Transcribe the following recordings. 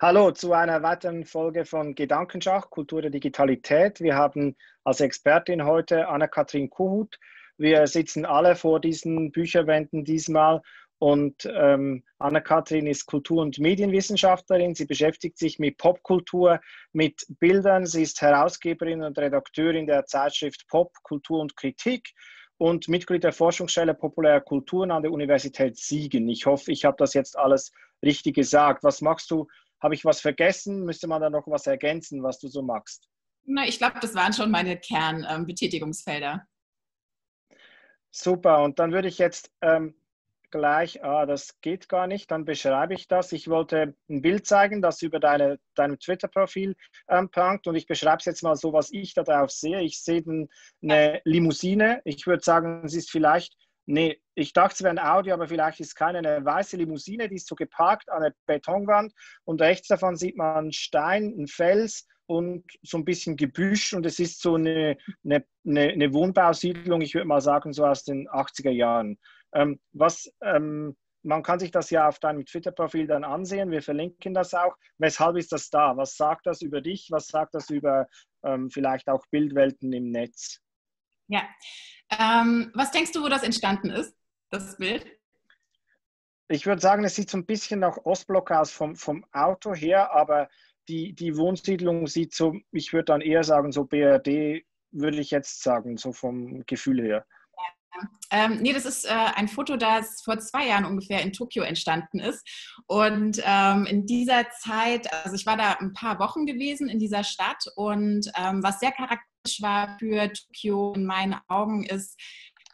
Hallo zu einer weiteren Folge von Gedankenschach, Kultur der Digitalität. Wir haben als Expertin heute Anna-Kathrin Kuhut. Wir sitzen alle vor diesen Bücherwänden diesmal und ähm, Anna-Kathrin ist Kultur- und Medienwissenschaftlerin. Sie beschäftigt sich mit Popkultur, mit Bildern. Sie ist Herausgeberin und Redakteurin der Zeitschrift Pop, Kultur und Kritik und Mitglied der Forschungsstelle Populäre Kulturen an der Universität Siegen. Ich hoffe, ich habe das jetzt alles richtig gesagt. Was machst du habe ich was vergessen? Müsste man da noch was ergänzen, was du so magst? Na, ich glaube, das waren schon meine Kernbetätigungsfelder. Ähm, Super, und dann würde ich jetzt ähm, gleich, ah, das geht gar nicht, dann beschreibe ich das. Ich wollte ein Bild zeigen, das über deine, deinem Twitter-Profil ähm, prangt und ich beschreibe es jetzt mal so, was ich da drauf sehe. Ich sehe eine Limousine. Ich würde sagen, es ist vielleicht Nee, ich dachte, es wäre ein Audi, aber vielleicht ist es keine eine weiße Limousine, die ist so geparkt an der Betonwand und rechts davon sieht man einen Stein, einen Fels und so ein bisschen Gebüsch und es ist so eine, eine, eine Wohnbausiedlung, ich würde mal sagen, so aus den 80er Jahren. Ähm, was, ähm, man kann sich das ja auf deinem Twitter-Profil dann ansehen, wir verlinken das auch. Weshalb ist das da? Was sagt das über dich? Was sagt das über ähm, vielleicht auch Bildwelten im Netz? Ja, ähm, was denkst du, wo das entstanden ist, das Bild? Ich würde sagen, es sieht so ein bisschen nach Ostblock aus vom, vom Auto her, aber die, die Wohnsiedlung sieht so, ich würde dann eher sagen, so BRD, würde ich jetzt sagen, so vom Gefühl her. Ähm, nee, das ist äh, ein Foto, das vor zwei Jahren ungefähr in Tokio entstanden ist. Und ähm, in dieser Zeit, also ich war da ein paar Wochen gewesen in dieser Stadt und ähm, was sehr charakteristisch war für Tokio in meinen Augen ist,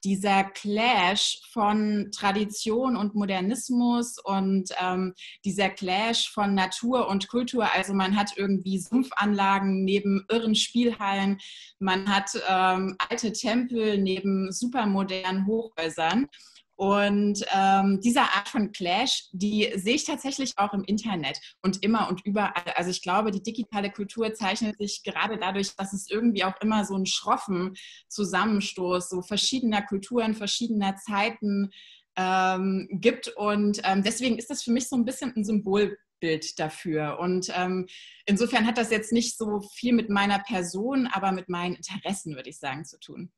dieser Clash von Tradition und Modernismus und ähm, dieser Clash von Natur und Kultur. Also man hat irgendwie Sumpfanlagen neben irren Spielhallen, man hat ähm, alte Tempel neben supermodernen Hochhäusern. Und ähm, diese Art von Clash, die sehe ich tatsächlich auch im Internet und immer und überall. Also ich glaube, die digitale Kultur zeichnet sich gerade dadurch, dass es irgendwie auch immer so einen schroffen Zusammenstoß so verschiedener Kulturen, verschiedener Zeiten ähm, gibt. Und ähm, deswegen ist das für mich so ein bisschen ein Symbolbild dafür. Und ähm, insofern hat das jetzt nicht so viel mit meiner Person, aber mit meinen Interessen, würde ich sagen, zu tun.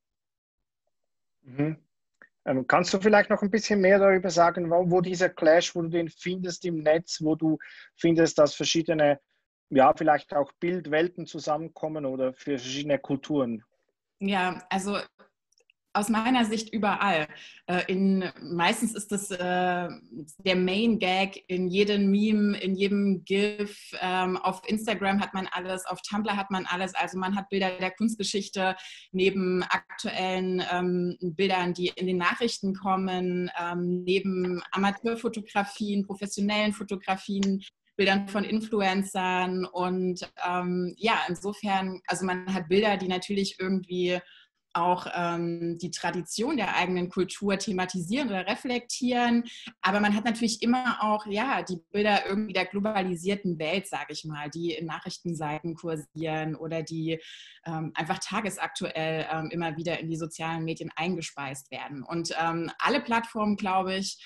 Mhm. Ähm, kannst du vielleicht noch ein bisschen mehr darüber sagen, wo, wo, dieser Clash, wo du den findest im Netz, wo du findest, dass verschiedene, ja, vielleicht auch Bildwelten zusammenkommen oder für verschiedene Kulturen? Ja, also aus meiner Sicht überall. Äh, in, meistens ist das äh, der Main Gag in jedem Meme, in jedem GIF. Ähm, auf Instagram hat man alles, auf Tumblr hat man alles. Also man hat Bilder der Kunstgeschichte neben aktuellen ähm, Bildern, die in den Nachrichten kommen, ähm, neben Amateurfotografien, professionellen Fotografien. Bildern von Influencern und ähm, ja, insofern, also man hat Bilder, die natürlich irgendwie auch ähm, die Tradition der eigenen Kultur thematisieren oder reflektieren. Aber man hat natürlich immer auch ja, die Bilder irgendwie der globalisierten Welt, sage ich mal, die in Nachrichtenseiten kursieren oder die ähm, einfach tagesaktuell ähm, immer wieder in die sozialen Medien eingespeist werden. Und ähm, alle Plattformen, glaube ich,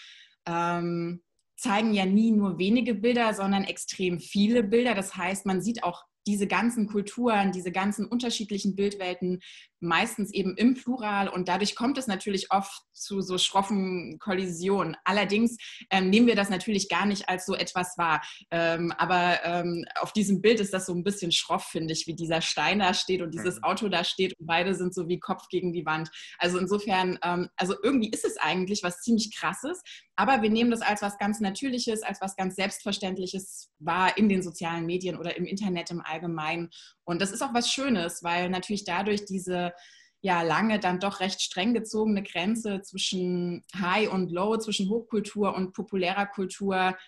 ähm, zeigen ja nie nur wenige Bilder, sondern extrem viele Bilder. Das heißt, man sieht auch diese ganzen Kulturen, diese ganzen unterschiedlichen Bildwelten meistens eben im Plural und dadurch kommt es natürlich oft zu so schroffen Kollisionen. Allerdings ähm, nehmen wir das natürlich gar nicht als so etwas wahr. Ähm, aber ähm, auf diesem Bild ist das so ein bisschen schroff, finde ich, wie dieser Stein da steht und dieses mhm. Auto da steht und beide sind so wie Kopf gegen die Wand. Also insofern, ähm, also irgendwie ist es eigentlich was ziemlich krasses, aber wir nehmen das als was ganz Natürliches, als was ganz Selbstverständliches wahr in den sozialen Medien oder im Internet im Allgemeinen. Und das ist auch was Schönes, weil natürlich dadurch diese ja lange dann doch recht streng gezogene Grenze zwischen High und Low, zwischen Hochkultur und populärer Kultur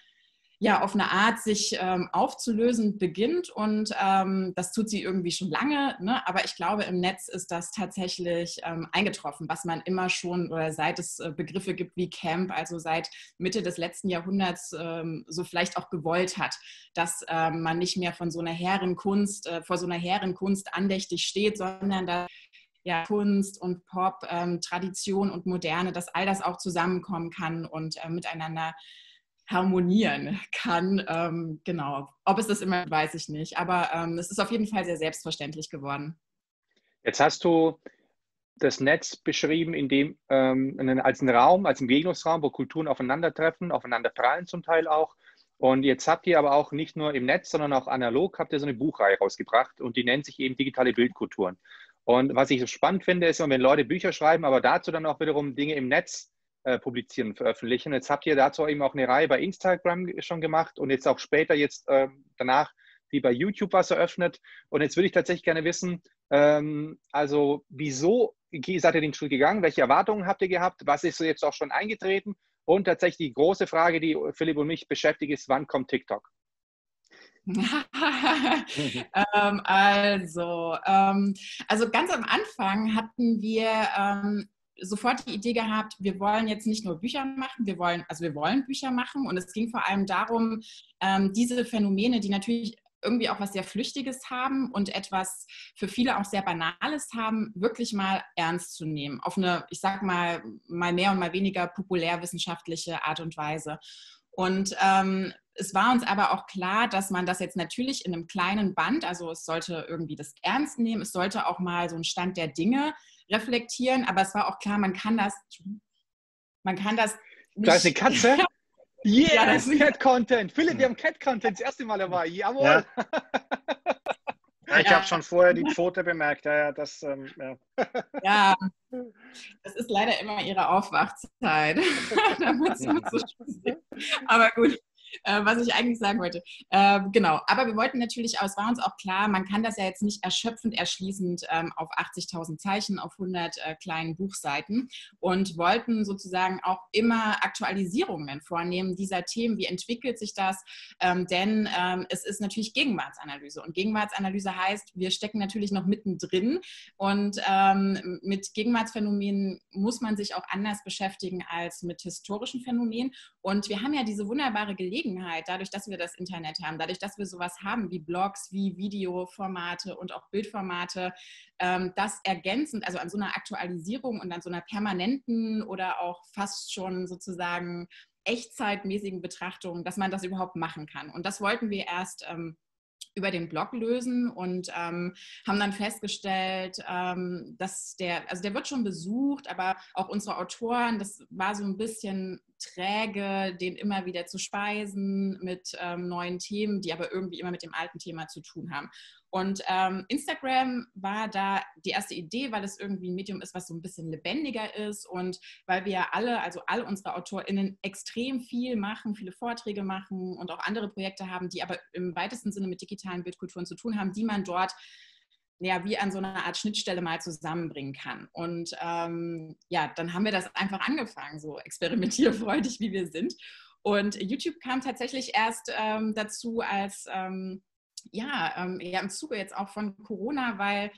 ja auf eine Art sich ähm, aufzulösen beginnt und ähm, das tut sie irgendwie schon lange, ne? aber ich glaube im Netz ist das tatsächlich ähm, eingetroffen, was man immer schon oder seit es äh, Begriffe gibt wie Camp, also seit Mitte des letzten Jahrhunderts ähm, so vielleicht auch gewollt hat, dass ähm, man nicht mehr von so einer Herrenkunst, äh, vor so einer Herrenkunst andächtig steht, sondern da ja, Kunst und Pop, ähm, Tradition und Moderne, dass all das auch zusammenkommen kann und äh, miteinander harmonieren kann. Ähm, genau. Ob es das immer, weiß ich nicht. Aber ähm, es ist auf jeden Fall sehr selbstverständlich geworden. Jetzt hast du das Netz beschrieben, in dem, ähm, als einen Raum, als einen Begegnungsraum, wo Kulturen aufeinandertreffen, aufeinander prallen zum Teil auch. Und jetzt habt ihr aber auch nicht nur im Netz, sondern auch analog, habt ihr so eine Buchreihe rausgebracht und die nennt sich eben digitale Bildkulturen. Und was ich so spannend finde, ist, wenn Leute Bücher schreiben, aber dazu dann auch wiederum Dinge im Netz äh, publizieren und veröffentlichen. Jetzt habt ihr dazu eben auch eine Reihe bei Instagram schon gemacht und jetzt auch später, jetzt äh, danach, die bei YouTube was eröffnet. Und jetzt würde ich tatsächlich gerne wissen, ähm, also wieso seid ihr den Schritt gegangen? Welche Erwartungen habt ihr gehabt? Was ist jetzt auch schon eingetreten? Und tatsächlich die große Frage, die Philipp und mich beschäftigt, ist, wann kommt TikTok? ähm, also, ähm, also ganz am Anfang hatten wir ähm, sofort die Idee gehabt, wir wollen jetzt nicht nur Bücher machen, wir wollen, also wir wollen Bücher machen und es ging vor allem darum, ähm, diese Phänomene, die natürlich irgendwie auch was sehr Flüchtiges haben und etwas für viele auch sehr Banales haben, wirklich mal ernst zu nehmen. Auf eine, ich sag mal, mal mehr und mal weniger populärwissenschaftliche Art und Weise. Und ähm, es war uns aber auch klar, dass man das jetzt natürlich in einem kleinen Band, also es sollte irgendwie das ernst nehmen, es sollte auch mal so einen Stand der Dinge reflektieren, aber es war auch klar, man kann das, man kann das. Nicht, da ist eine Katze. Yes, ja, das ist Cat-Content. Philipp, wir haben Cat-Content das erste Mal dabei. Jawohl. Ja. Ja, ich ja. habe schon vorher die Pfote bemerkt. Ja, ja, das, ähm, ja. ja, das ist leider immer ihre Aufwachzeit. Aber gut äh, was ich eigentlich sagen wollte. Äh, genau, aber wir wollten natürlich auch, es war uns auch klar, man kann das ja jetzt nicht erschöpfend erschließend ähm, auf 80.000 Zeichen, auf 100 äh, kleinen Buchseiten und wollten sozusagen auch immer Aktualisierungen vornehmen dieser Themen. Wie entwickelt sich das? Ähm, denn ähm, es ist natürlich Gegenwartsanalyse und Gegenwartsanalyse heißt, wir stecken natürlich noch mittendrin und ähm, mit Gegenwartsphänomenen muss man sich auch anders beschäftigen als mit historischen Phänomenen. Und wir haben ja diese wunderbare Gelegenheit, Gelegenheit, dadurch, dass wir das Internet haben, dadurch, dass wir sowas haben wie Blogs, wie Videoformate und auch Bildformate, ähm, das ergänzend, also an so einer Aktualisierung und an so einer permanenten oder auch fast schon sozusagen echtzeitmäßigen Betrachtung, dass man das überhaupt machen kann. Und das wollten wir erst ähm, über den Blog lösen und ähm, haben dann festgestellt, ähm, dass der, also der wird schon besucht, aber auch unsere Autoren, das war so ein bisschen träge, den immer wieder zu speisen mit ähm, neuen Themen, die aber irgendwie immer mit dem alten Thema zu tun haben. Und ähm, Instagram war da die erste Idee, weil es irgendwie ein Medium ist, was so ein bisschen lebendiger ist und weil wir alle, also alle unsere AutorInnen extrem viel machen, viele Vorträge machen und auch andere Projekte haben, die aber im weitesten Sinne mit digitalen Bildkulturen zu tun haben, die man dort ja, wie an so einer Art Schnittstelle mal zusammenbringen kann. Und ähm, ja, dann haben wir das einfach angefangen, so experimentierfreudig wie wir sind. Und YouTube kam tatsächlich erst ähm, dazu als, ähm, ja, ähm, ja, im Zuge jetzt auch von Corona, weil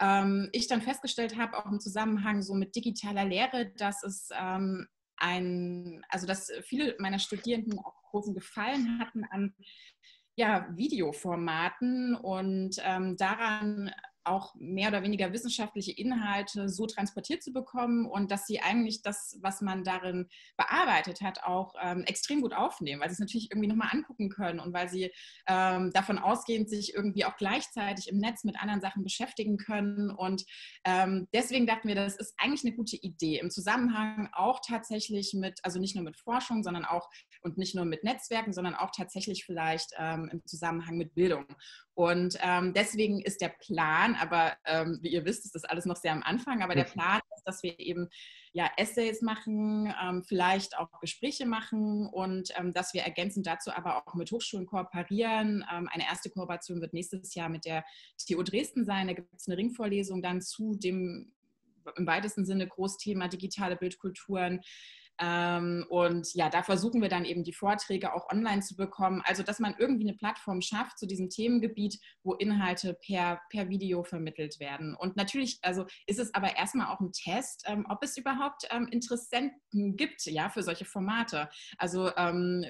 ähm, ich dann festgestellt habe, auch im Zusammenhang so mit digitaler Lehre, dass es ähm, ein, also dass viele meiner Studierenden auch großen Gefallen hatten an ja, Videoformaten und ähm, daran auch mehr oder weniger wissenschaftliche Inhalte so transportiert zu bekommen und dass sie eigentlich das, was man darin bearbeitet hat, auch ähm, extrem gut aufnehmen, weil sie es natürlich irgendwie nochmal angucken können und weil sie ähm, davon ausgehend sich irgendwie auch gleichzeitig im Netz mit anderen Sachen beschäftigen können. Und ähm, deswegen dachten wir, das ist eigentlich eine gute Idee im Zusammenhang auch tatsächlich mit, also nicht nur mit Forschung, sondern auch und nicht nur mit Netzwerken, sondern auch tatsächlich vielleicht ähm, im Zusammenhang mit Bildung. Und ähm, deswegen ist der Plan, aber ähm, wie ihr wisst, ist das alles noch sehr am Anfang, aber der mhm. Plan ist, dass wir eben ja, Essays machen, ähm, vielleicht auch Gespräche machen und ähm, dass wir ergänzend dazu aber auch mit Hochschulen kooperieren. Ähm, eine erste Kooperation wird nächstes Jahr mit der TU Dresden sein. Da gibt es eine Ringvorlesung dann zu dem im weitesten Sinne Großthema digitale Bildkulturen. Ähm, und ja, da versuchen wir dann eben die Vorträge auch online zu bekommen. Also, dass man irgendwie eine Plattform schafft zu diesem Themengebiet, wo Inhalte per, per Video vermittelt werden. Und natürlich, also ist es aber erstmal auch ein Test, ähm, ob es überhaupt ähm, Interessenten gibt, ja, für solche Formate. Also,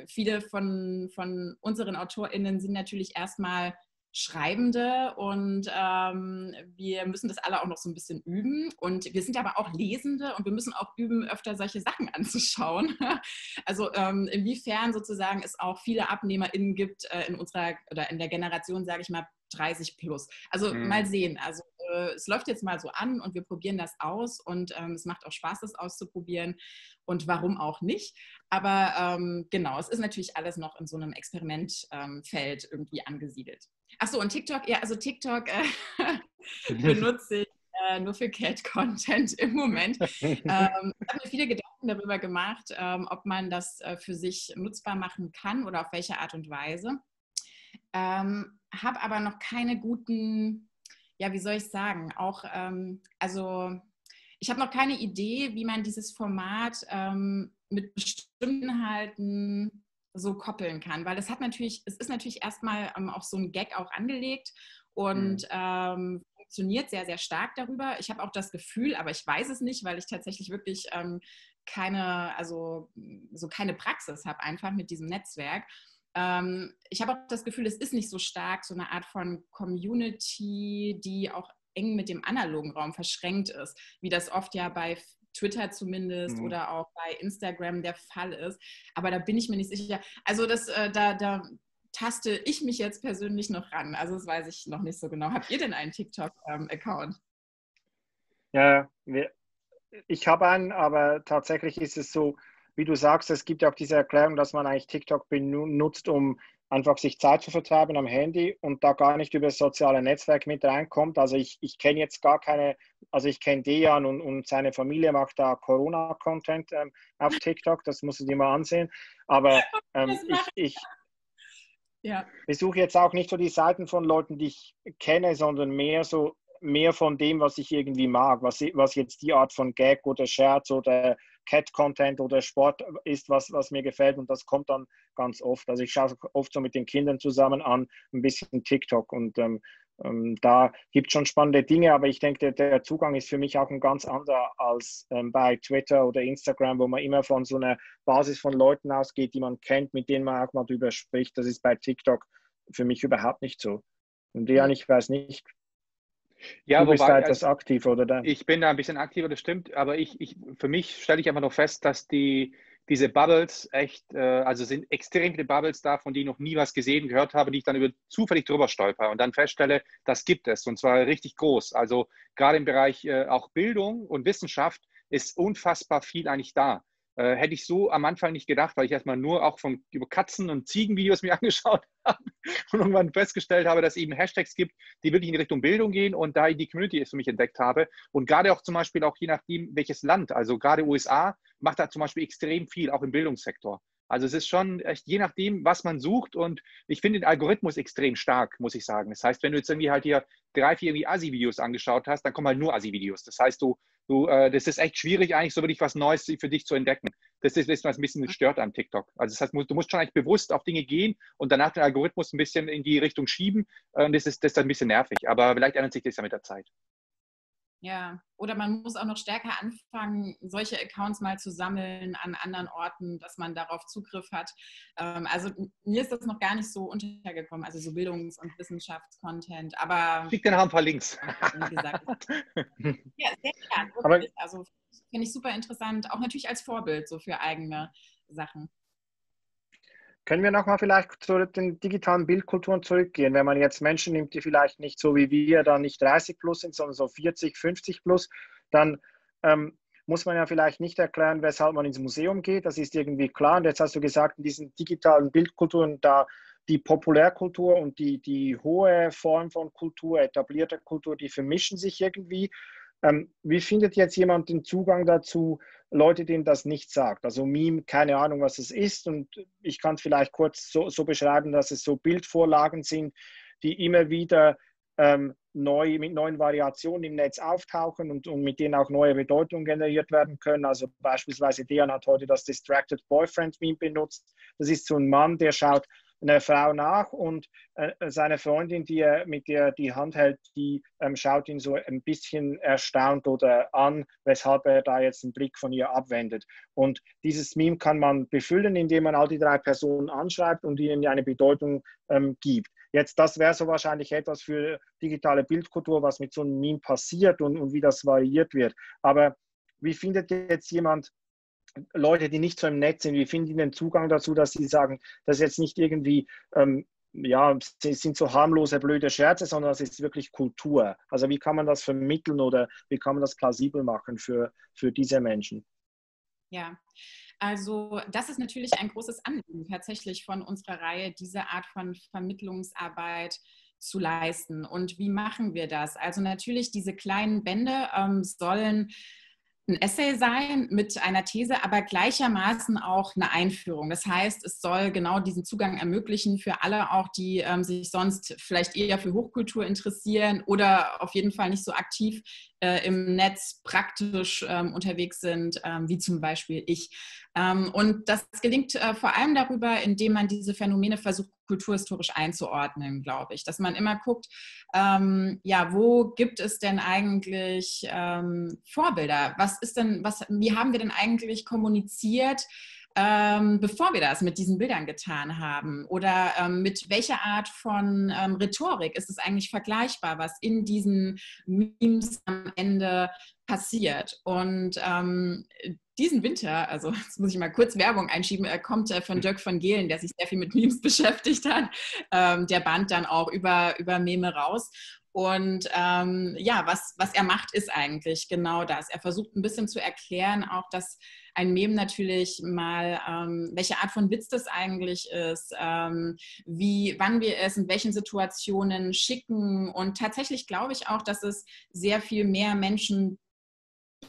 viele von, von unseren AutorInnen sind natürlich erstmal Schreibende und ähm, wir müssen das alle auch noch so ein bisschen üben. Und wir sind aber auch Lesende und wir müssen auch üben, öfter solche Sachen anzuschauen. also ähm, inwiefern sozusagen es auch viele AbnehmerInnen gibt äh, in unserer oder in der Generation, sage ich mal, 30 plus. Also mhm. mal sehen. Also äh, es läuft jetzt mal so an und wir probieren das aus und ähm, es macht auch Spaß, das auszuprobieren und warum auch nicht. Aber ähm, genau, es ist natürlich alles noch in so einem Experimentfeld ähm, irgendwie angesiedelt. Achso, und TikTok, ja, also TikTok äh, benutze ich äh, nur für Cat-Content im Moment. ähm, ich habe mir viele Gedanken darüber gemacht, ähm, ob man das äh, für sich nutzbar machen kann oder auf welche Art und Weise. Ähm, habe aber noch keine guten, ja, wie soll ich sagen, auch, ähm, also ich habe noch keine Idee, wie man dieses Format ähm, mit bestimmten Inhalten so koppeln kann, weil es hat natürlich, es ist natürlich erstmal ähm, auf so ein Gag auch angelegt und mhm. ähm, funktioniert sehr, sehr stark darüber. Ich habe auch das Gefühl, aber ich weiß es nicht, weil ich tatsächlich wirklich ähm, keine, also so keine Praxis habe einfach mit diesem Netzwerk. Ähm, ich habe auch das Gefühl, es ist nicht so stark so eine Art von Community, die auch eng mit dem analogen Raum verschränkt ist, wie das oft ja bei Twitter zumindest mhm. oder auch bei Instagram der Fall ist. Aber da bin ich mir nicht sicher. Also das, äh, da, da taste ich mich jetzt persönlich noch ran. Also das weiß ich noch nicht so genau. Habt ihr denn einen TikTok-Account? Ja, wir, ich habe einen, aber tatsächlich ist es so, wie du sagst, es gibt ja auch diese Erklärung, dass man eigentlich TikTok benutzt, um einfach sich Zeit zu vertreiben am Handy und da gar nicht über das soziale Netzwerk mit reinkommt. Also ich, ich kenne jetzt gar keine, also ich kenne Dejan und, und seine Familie macht da Corona-Content ähm, auf TikTok, das musst du dir mal ansehen. Aber ähm, ich, ich, ja. besuche jetzt auch nicht so die Seiten von Leuten, die ich kenne, sondern mehr so mehr von dem, was ich irgendwie mag, was, was jetzt die Art von Gag oder Scherz oder Cat-Content oder Sport ist, was, was mir gefällt und das kommt dann ganz oft. Also ich schaue oft so mit den Kindern zusammen an, ein bisschen TikTok und ähm, ähm, da gibt es schon spannende Dinge, aber ich denke, der, der, Zugang ist für mich auch ein ganz anderer als ähm, bei Twitter oder Instagram, wo man immer von so einer Basis von Leuten ausgeht, die man kennt, mit denen man auch mal drüber spricht. Das ist bei TikTok für mich überhaupt nicht so. Und ja, ich weiß nicht, ja, du bist wobei, da etwas also, aktiv, oder? Da? Ich bin da ein bisschen aktiver, das stimmt. Aber ich, ich, für mich stelle ich einfach noch fest, dass die, diese Bubbles echt, äh, also sind extrem viele Bubbles da, von denen ich noch nie was gesehen, gehört habe, die ich dann über, zufällig drüber stolper und dann feststelle, das gibt es und zwar richtig groß. Also gerade im Bereich äh, auch Bildung und Wissenschaft ist unfassbar viel eigentlich da. Äh, hätte ich so am Anfang nicht gedacht, weil ich erstmal nur auch von über Katzen- und Ziegenvideos mir angeschaut habe und irgendwann festgestellt habe, dass es eben Hashtags gibt, die wirklich in Richtung Bildung gehen und da ich die Community für mich entdeckt habe. Und gerade auch zum Beispiel auch je nachdem, welches Land, also gerade USA, macht da zum Beispiel extrem viel, auch im Bildungssektor. Also es ist schon echt je nachdem, was man sucht und ich finde den Algorithmus extrem stark, muss ich sagen. Das heißt, wenn du jetzt irgendwie halt hier drei, vier irgendwie Asi-Videos angeschaut hast, dann kommen halt nur Asi-Videos. Das heißt, du, du, äh, das ist echt schwierig eigentlich so wirklich was Neues für dich zu entdecken. Das ist, was ein bisschen stört an TikTok. Also das heißt, du musst schon eigentlich bewusst auf Dinge gehen und danach den Algorithmus ein bisschen in die Richtung schieben. Und das ist, das ist ein bisschen nervig, aber vielleicht ändert sich das ja mit der Zeit. Ja, oder man muss auch noch stärker anfangen, solche Accounts mal zu sammeln an anderen Orten, dass man darauf Zugriff hat. Ähm, also mir ist das noch gar nicht so untergekommen, also so Bildungs- und Wissenschaftscontent. Aber schick dir noch ein paar Links. Wie gesagt, ja, sehr gerne. Also finde ich super interessant, auch natürlich als Vorbild so für eigene Sachen. Können wir nochmal vielleicht zu den digitalen Bildkulturen zurückgehen? Wenn man jetzt Menschen nimmt, die vielleicht nicht so wie wir dann nicht 30 plus sind, sondern so 40, 50 plus, dann ähm, muss man ja vielleicht nicht erklären, weshalb man ins Museum geht. Das ist irgendwie klar. Und jetzt hast du gesagt, in diesen digitalen Bildkulturen, da die Populärkultur und die, die hohe Form von Kultur, etablierte Kultur, die vermischen sich irgendwie. Ähm, wie findet jetzt jemand den Zugang dazu, Leute, denen das nicht sagt? Also Meme, keine Ahnung, was es ist. Und ich kann es vielleicht kurz so, so, beschreiben, dass es so Bildvorlagen sind, die immer wieder ähm, neu, mit neuen Variationen im Netz auftauchen und, und mit denen auch neue Bedeutungen generiert werden können. Also beispielsweise Dejan hat heute das Distracted Boyfriend Meme benutzt. Das ist so ein Mann, der schaut eine Frau nach und äh, seine Freundin, die er mit der die Hand hält, die ähm, schaut ihn so ein bisschen erstaunt oder an, weshalb er da jetzt einen Blick von ihr abwendet. Und dieses Meme kann man befüllen, indem man all die drei Personen anschreibt und ihnen eine Bedeutung ähm, gibt. Jetzt, das wäre so wahrscheinlich etwas für digitale Bildkultur, was mit so einem Meme passiert und, und wie das variiert wird. Aber wie findet jetzt jemand Leute, die nicht so im Netz sind, wie finden die den Zugang dazu, dass sie sagen, das ist jetzt nicht irgendwie, ähm, ja, sind so harmlose, blöde Scherze, sondern das ist wirklich Kultur. Also wie kann man das vermitteln oder wie kann man das plausibel machen für, für diese Menschen? Ja, also das ist natürlich ein großes Anliegen tatsächlich von unserer Reihe, diese Art von Vermittlungsarbeit zu leisten. Und wie machen wir das? Also natürlich, diese kleinen Bände ähm, sollen ein Essay sein mit einer These, aber gleichermaßen auch eine Einführung. Das heißt, es soll genau diesen Zugang ermöglichen für alle auch, die ähm, sich sonst vielleicht eher für Hochkultur interessieren oder auf jeden Fall nicht so aktiv äh, im Netz praktisch ähm, unterwegs sind, ähm, wie zum Beispiel ich. Ähm, und das gelingt äh, vor allem darüber, indem man diese Phänomene versucht, kulturhistorisch einzuordnen, glaube ich. Dass man immer guckt, ähm, ja, wo gibt es denn eigentlich ähm, Vorbilder? Was ist denn, was, wie haben wir denn eigentlich kommuniziert? ähm, bevor wir das mit diesen Bildern getan haben? Oder ähm, mit welcher Art von ähm, Rhetorik ist es eigentlich vergleichbar, was in diesen Memes am Ende passiert? Und ähm, diesen Winter, also jetzt muss ich mal kurz Werbung einschieben, er kommt äh, von Dirk von Gehlen, der sich sehr viel mit Memes beschäftigt hat. Ähm, der band dann auch über, über Meme raus. Und ähm, ja, was, was er macht, ist eigentlich genau das. Er versucht ein bisschen zu erklären, auch dass ein Mem natürlich mal, ähm, welche Art von Witz das eigentlich ist, ähm, wie, wann wir es in welchen Situationen schicken. Und tatsächlich glaube ich auch, dass es sehr viel mehr Menschen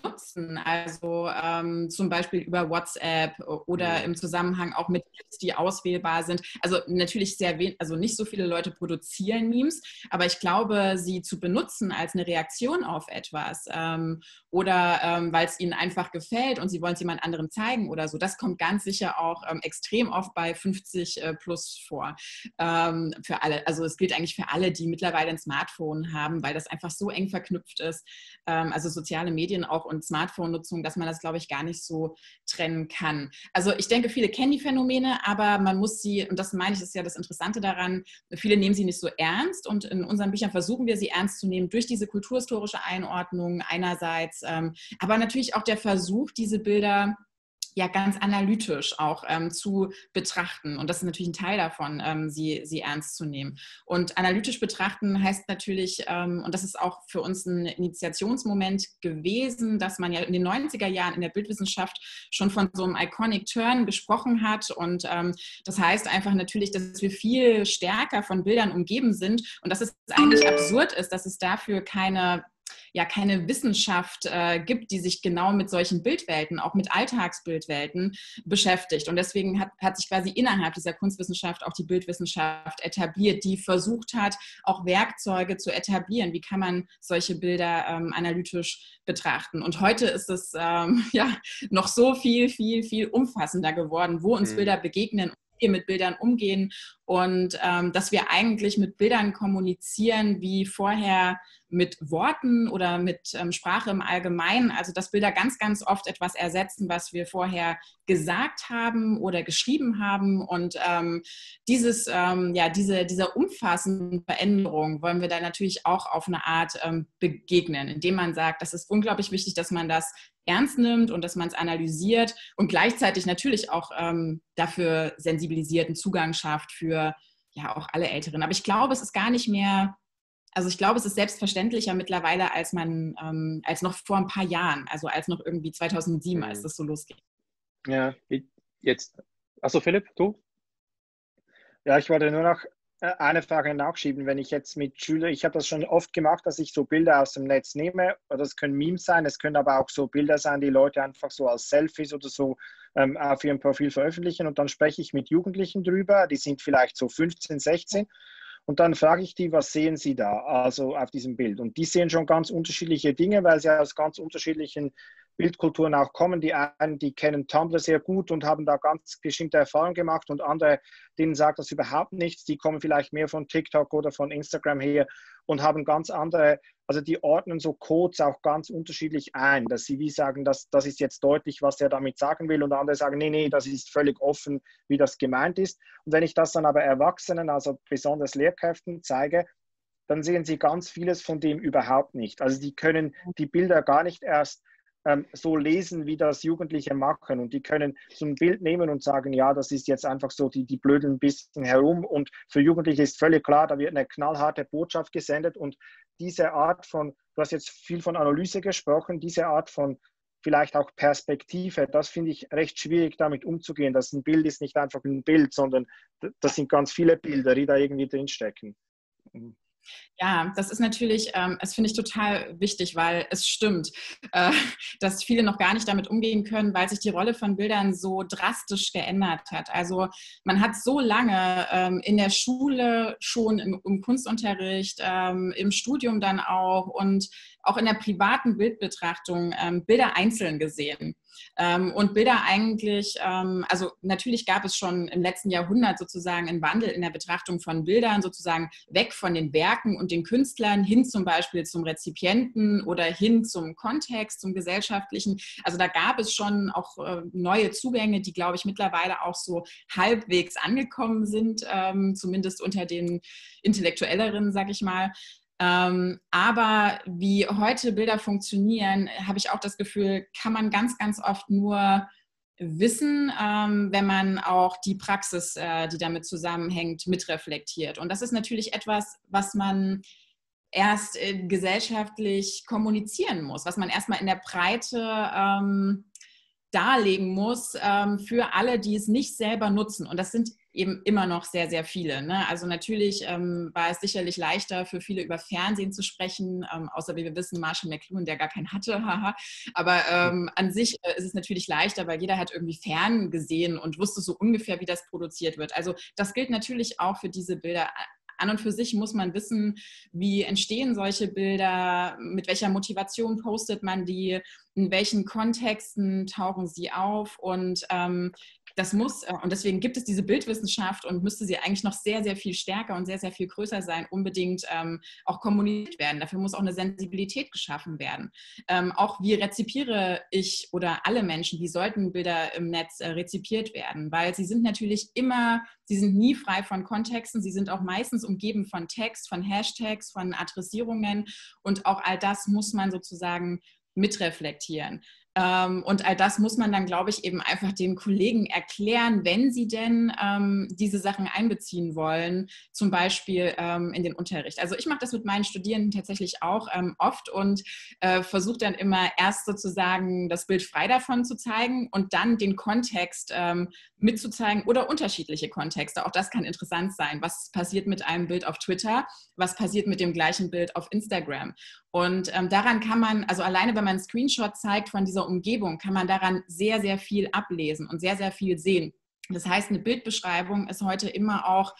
nutzen, also ähm, zum Beispiel über WhatsApp oder im Zusammenhang auch mit Clips, die auswählbar sind. Also natürlich sehr wenig, also nicht so viele Leute produzieren Memes, aber ich glaube, sie zu benutzen als eine Reaktion auf etwas ähm, oder ähm, weil es ihnen einfach gefällt und sie wollen es jemand anderem zeigen oder so, das kommt ganz sicher auch ähm, extrem oft bei 50 äh, plus vor. Ähm, für alle, also es gilt eigentlich für alle, die mittlerweile ein Smartphone haben, weil das einfach so eng verknüpft ist. Ähm, also soziale Medien auch und Smartphone-Nutzung, dass man das, glaube ich, gar nicht so trennen kann. Also ich denke, viele kennen die Phänomene, aber man muss sie, und das meine ich, ist ja das Interessante daran, viele nehmen sie nicht so ernst und in unseren Büchern versuchen wir sie ernst zu nehmen durch diese kulturhistorische Einordnung einerseits, ähm, aber natürlich auch der Versuch, diese Bilder ja ganz analytisch auch ähm, zu betrachten. Und das ist natürlich ein Teil davon, ähm, sie, sie ernst zu nehmen. Und analytisch betrachten heißt natürlich, ähm, und das ist auch für uns ein Initiationsmoment gewesen, dass man ja in den 90er Jahren in der Bildwissenschaft schon von so einem Iconic Turn gesprochen hat. Und ähm, das heißt einfach natürlich, dass wir viel stärker von Bildern umgeben sind und dass es eigentlich absurd ist, dass es dafür keine ja keine Wissenschaft äh, gibt, die sich genau mit solchen Bildwelten, auch mit Alltagsbildwelten beschäftigt. Und deswegen hat, hat sich quasi innerhalb dieser Kunstwissenschaft auch die Bildwissenschaft etabliert, die versucht hat, auch Werkzeuge zu etablieren. Wie kann man solche Bilder ähm, analytisch betrachten? Und heute ist es ähm, ja noch so viel, viel, viel umfassender geworden, wo uns mhm. Bilder begegnen wir mit Bildern umgehen und ähm, dass wir eigentlich mit Bildern kommunizieren wie vorher mit Worten oder mit ähm, Sprache im Allgemeinen. Also dass Bilder ganz, ganz oft etwas ersetzen, was wir vorher gesagt haben oder geschrieben haben. Und ähm, dieses, ähm, ja, diese, dieser umfassenden Veränderung wollen wir da natürlich auch auf eine Art ähm, begegnen, indem man sagt, das ist unglaublich wichtig, dass man das ernst nimmt und dass man es analysiert und gleichzeitig natürlich auch ähm, dafür sensibilisierten Zugang schafft für ja auch alle Älteren. Aber ich glaube, es ist gar nicht mehr, also ich glaube, es ist selbstverständlicher mittlerweile, als man, ähm, als noch vor ein paar Jahren, also als noch irgendwie 2007, mhm. als das so losging. Ja, jetzt. Achso, Philipp, du? Ja, ich wollte nur noch äh, eine Frage nachschieben. Wenn ich jetzt mit Schülern, ich habe das schon oft gemacht, dass ich so Bilder aus dem Netz nehme, oder es können Memes sein, es können aber auch so Bilder sein, die Leute einfach so als Selfies oder so ähm, auf ihrem Profil veröffentlichen und dann spreche ich mit Jugendlichen drüber, die sind vielleicht so 15, 16 und dann frage ich die, was sehen sie da, also auf diesem Bild. Und die sehen schon ganz unterschiedliche Dinge, weil sie aus ganz unterschiedlichen Bildkulturen auch kommen. Die einen, die kennen Tumblr sehr gut und haben da ganz bestimmte Erfahrungen gemacht und andere, denen sagt das überhaupt nichts. Die kommen vielleicht mehr von TikTok oder von Instagram her und haben ganz andere, also die ordnen so Codes auch ganz unterschiedlich ein, dass sie wie sagen, dass das ist jetzt deutlich, was er damit sagen will und andere sagen, nee, nee, das ist völlig offen, wie das gemeint ist. Und wenn ich das dann aber Erwachsenen, also besonders Lehrkräften zeige, dann sehen sie ganz vieles von dem überhaupt nicht. Also die können die Bilder gar nicht erst ähm, so lesen, wie das Jugendliche machen. Und die können so ein Bild nehmen und sagen, ja, das ist jetzt einfach so, die, die blödeln ein bisschen herum. Und für Jugendliche ist völlig klar, da wird eine knallharte Botschaft gesendet. Und diese Art von, du hast jetzt viel von Analyse gesprochen, diese Art von vielleicht auch Perspektive, das finde ich recht schwierig, damit umzugehen. Das ein Bild ist nicht einfach ein Bild, sondern das sind ganz viele Bilder, die da irgendwie drinstecken. Ja, das ist natürlich, ähm, das finde ich total wichtig, weil es stimmt, äh, dass viele noch gar nicht damit umgehen können, weil sich die Rolle von Bildern so drastisch geändert hat. Also man hat so lange ähm, in der Schule schon im, im Kunstunterricht, ähm, im Studium dann auch und auch in der privaten Bildbetrachtung ähm, Bilder einzeln gesehen. Ähm, und Bilder eigentlich, ähm, also natürlich gab es schon im letzten Jahrhundert sozusagen einen Wandel in der Betrachtung von Bildern, sozusagen weg von den Werken und den Künstlern hin zum Beispiel zum Rezipienten oder hin zum Kontext, zum gesellschaftlichen. Also da gab es schon auch äh, neue Zugänge, die, glaube ich, mittlerweile auch so halbwegs angekommen sind, ähm, zumindest unter den Intellektuelleren, sag ich mal. Ähm, aber wie heute Bilder funktionieren, habe ich auch das Gefühl, kann man ganz, ganz oft nur wissen, ähm, wenn man auch die Praxis, äh, die damit zusammenhängt, mitreflektiert. Und das ist natürlich etwas, was man erst äh, gesellschaftlich kommunizieren muss, was man erstmal in der Breite ähm, darlegen muss ähm, für alle, die es nicht selber nutzen. Und das sind eben immer noch sehr, sehr viele. Ne? Also natürlich ähm, war es sicherlich leichter für viele über Fernsehen zu sprechen, ähm, außer wie wir wissen, Marshall McLuhan, der gar keinen hatte, haha. Aber ähm, an sich äh, ist es natürlich leichter, weil jeder hat irgendwie fern gesehen und wusste so ungefähr, wie das produziert wird. Also das gilt natürlich auch für diese Bilder an und für sich muss man wissen, wie entstehen solche Bilder, mit welcher Motivation postet man die, in welchen Kontexten tauchen sie auf und ähm, das muss, äh, und deswegen gibt es diese Bildwissenschaft und müsste sie eigentlich noch sehr, sehr viel stärker und sehr, sehr viel größer sein, unbedingt ähm, auch kommuniziert werden. Dafür muss auch eine Sensibilität geschaffen werden. Ähm, auch wie rezipiere ich oder alle Menschen, wie sollten Bilder im Netz äh, rezipiert werden? Weil sie sind natürlich immer, sie sind nie frei von Kontexten, sie sind auch meistens umgeben von Text, von Hashtags, von Adressierungen und auch all das muss man sozusagen mitreflektieren. Ähm, und all das muss man dann, glaube ich, eben einfach den Kollegen erklären, wenn sie denn ähm, diese Sachen einbeziehen wollen, zum Beispiel ähm, in den Unterricht. Also ich mache das mit meinen Studierenden tatsächlich auch ähm, oft und äh, versuche dann immer erst sozusagen das Bild frei davon zu zeigen und dann den Kontext ähm, mitzuzeigen oder unterschiedliche Kontexte. Auch das kann interessant sein. Was passiert mit einem Bild auf Twitter? Was passiert mit dem gleichen Bild auf Instagram? Und ähm, daran kann man, also alleine wenn man einen Screenshot zeigt von dieser Umgebung, kann man daran sehr, sehr viel ablesen und sehr, sehr viel sehen. Das heißt, eine Bildbeschreibung ist heute immer auch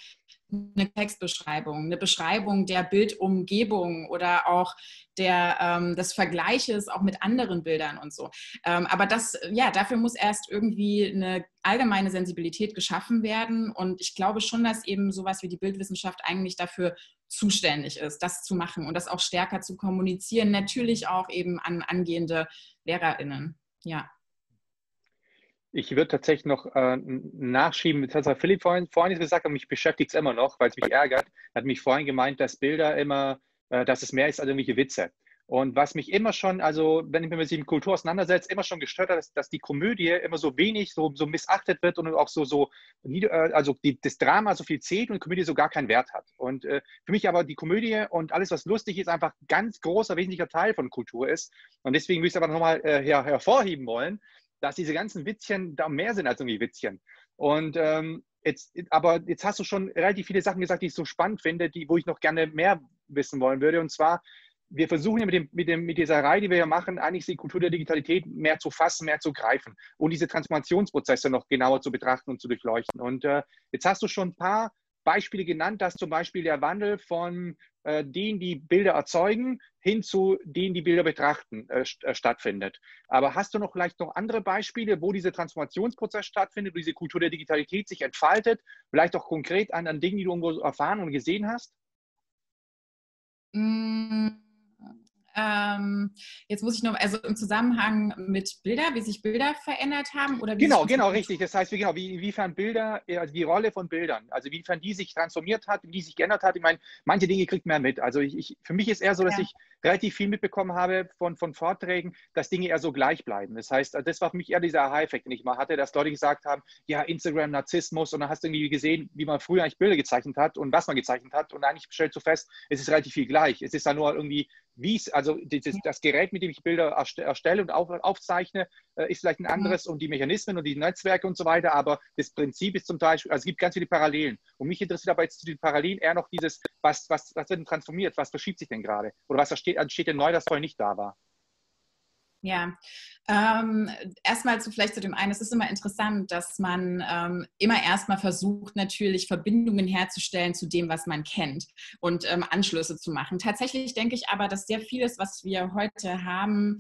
eine Textbeschreibung, eine Beschreibung der Bildumgebung oder auch der, ähm, des Vergleiches auch mit anderen Bildern und so. Ähm, aber das, ja, dafür muss erst irgendwie eine allgemeine Sensibilität geschaffen werden. Und ich glaube schon, dass eben sowas wie die Bildwissenschaft eigentlich dafür zuständig ist, das zu machen und das auch stärker zu kommunizieren. Natürlich auch eben an angehende LehrerInnen. Ja. Ich würde tatsächlich noch äh, nachschieben, das hat Philipp vorhin, vorhin gesagt, und mich beschäftigt es immer noch, weil es mich ärgert. Er hat mich vorhin gemeint, dass Bilder immer, äh, dass es mehr ist als irgendwelche Witze. Und was mich immer schon, also wenn ich mich mit dem Kultur auseinandersetze, immer schon gestört hat, ist, dass die Komödie immer so wenig, so, so missachtet wird und auch so, so äh, also die, das Drama so viel zählt und die Komödie so gar keinen Wert hat. Und äh, für mich aber die Komödie und alles, was lustig ist, einfach ein ganz großer, wesentlicher Teil von Kultur ist. Und deswegen würde ich es aber nochmal äh, her hervorheben wollen, dass diese ganzen Witzchen da mehr sind als irgendwie Witzchen. Und ähm, jetzt, aber jetzt hast du schon relativ viele Sachen gesagt, die ich so spannend finde, die, wo ich noch gerne mehr wissen wollen würde. Und zwar, wir versuchen ja mit, dem, mit, dem, mit dieser Reihe, die wir ja machen, eigentlich die Kultur der Digitalität mehr zu fassen, mehr zu greifen und diese Transformationsprozesse noch genauer zu betrachten und zu durchleuchten. Und äh, jetzt hast du schon ein paar Beispiele genannt, dass zum Beispiel der Wandel von äh, denen, die Bilder erzeugen, hin zu denen, die Bilder betrachten, äh, st äh, stattfindet. Aber hast du noch vielleicht noch andere Beispiele, wo dieser Transformationsprozess stattfindet, wo diese Kultur der Digitalität sich entfaltet, vielleicht auch konkret an, an Dingen, die du irgendwo erfahren und gesehen hast? Mm. Ähm, jetzt muss ich noch, also im Zusammenhang mit Bilder, wie sich Bilder verändert haben oder Genau, genau, richtig. Das heißt, wie, genau, wie, inwiefern Bilder, also die Rolle von Bildern, also inwiefern die sich transformiert hat, wie die sich geändert hat. Ich meine, manche Dinge kriegt man mit. Also ich, ich, für mich ist eher so, dass ja. ich relativ viel mitbekommen habe von, von Vorträgen, dass Dinge eher so gleich bleiben. Das heißt, das war für mich eher dieser Aha-Effekt, den ich mal hatte, dass Leute gesagt haben, ja, Instagram, Narzissmus und dann hast du irgendwie gesehen, wie man früher eigentlich Bilder gezeichnet hat und was man gezeichnet hat und eigentlich stellst du fest, es ist relativ viel gleich. Es ist dann nur irgendwie wie es, also das, das, Gerät, mit dem ich Bilder erstelle und auf, aufzeichne, äh, ist vielleicht ein anderes und die Mechanismen und die Netzwerke und so weiter, aber das Prinzip ist zum Teil, also es gibt ganz viele Parallelen. Und mich interessiert aber jetzt zu den Parallelen eher noch dieses, was, was, was wird denn transformiert, was verschiebt sich denn gerade? Oder was entsteht, entsteht denn neu, das vorher nicht da war? Ja, ähm, erstmal zu, vielleicht zu dem einen, es ist immer interessant, dass man ähm, immer erstmal versucht, natürlich Verbindungen herzustellen zu dem, was man kennt und ähm, Anschlüsse zu machen. Tatsächlich denke ich aber, dass sehr vieles, was wir heute haben,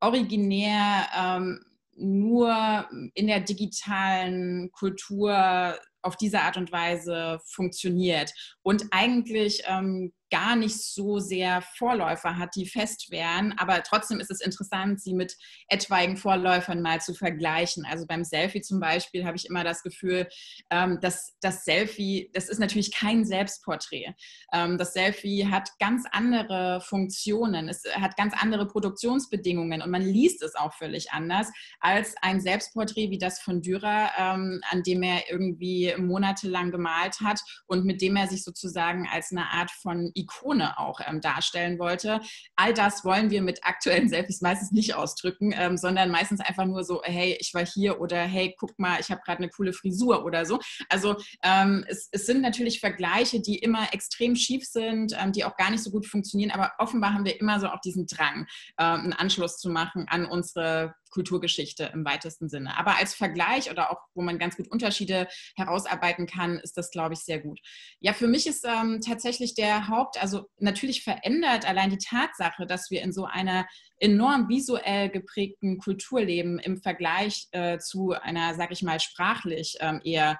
originär ähm, nur in der digitalen Kultur auf diese Art und Weise funktioniert. Und eigentlich ähm, gar nicht so sehr Vorläufer hat, die fest wären. Aber trotzdem ist es interessant, sie mit etwaigen Vorläufern mal zu vergleichen. Also beim Selfie zum Beispiel habe ich immer das Gefühl, ähm, dass das Selfie, das ist natürlich kein Selbstporträt. Ähm, das Selfie hat ganz andere Funktionen, es hat ganz andere Produktionsbedingungen und man liest es auch völlig anders als ein Selbstporträt wie das von Dürer, ähm, an dem er irgendwie monatelang gemalt hat und mit dem er sich sozusagen als eine Art von Ikone auch ähm, darstellen wollte. All das wollen wir mit aktuellen Selfies meistens nicht ausdrücken, ähm, sondern meistens einfach nur so, hey, ich war hier oder hey, guck mal, ich habe gerade eine coole Frisur oder so. Also ähm, es, es, sind natürlich Vergleiche, die immer extrem schief sind, ähm, die auch gar nicht so gut funktionieren, aber offenbar haben wir immer so auch diesen Drang, ähm, einen Anschluss zu machen an unsere Kulturgeschichte im weitesten Sinne. Aber als Vergleich oder auch, wo man ganz gut Unterschiede herausarbeiten kann, ist das, glaube ich, sehr gut. Ja, für mich ist ähm, tatsächlich der Haupt, also natürlich verändert allein die Tatsache, dass wir in so einer enorm visuell geprägten Kultur leben im Vergleich äh, zu einer, sag ich mal, sprachlich ähm, eher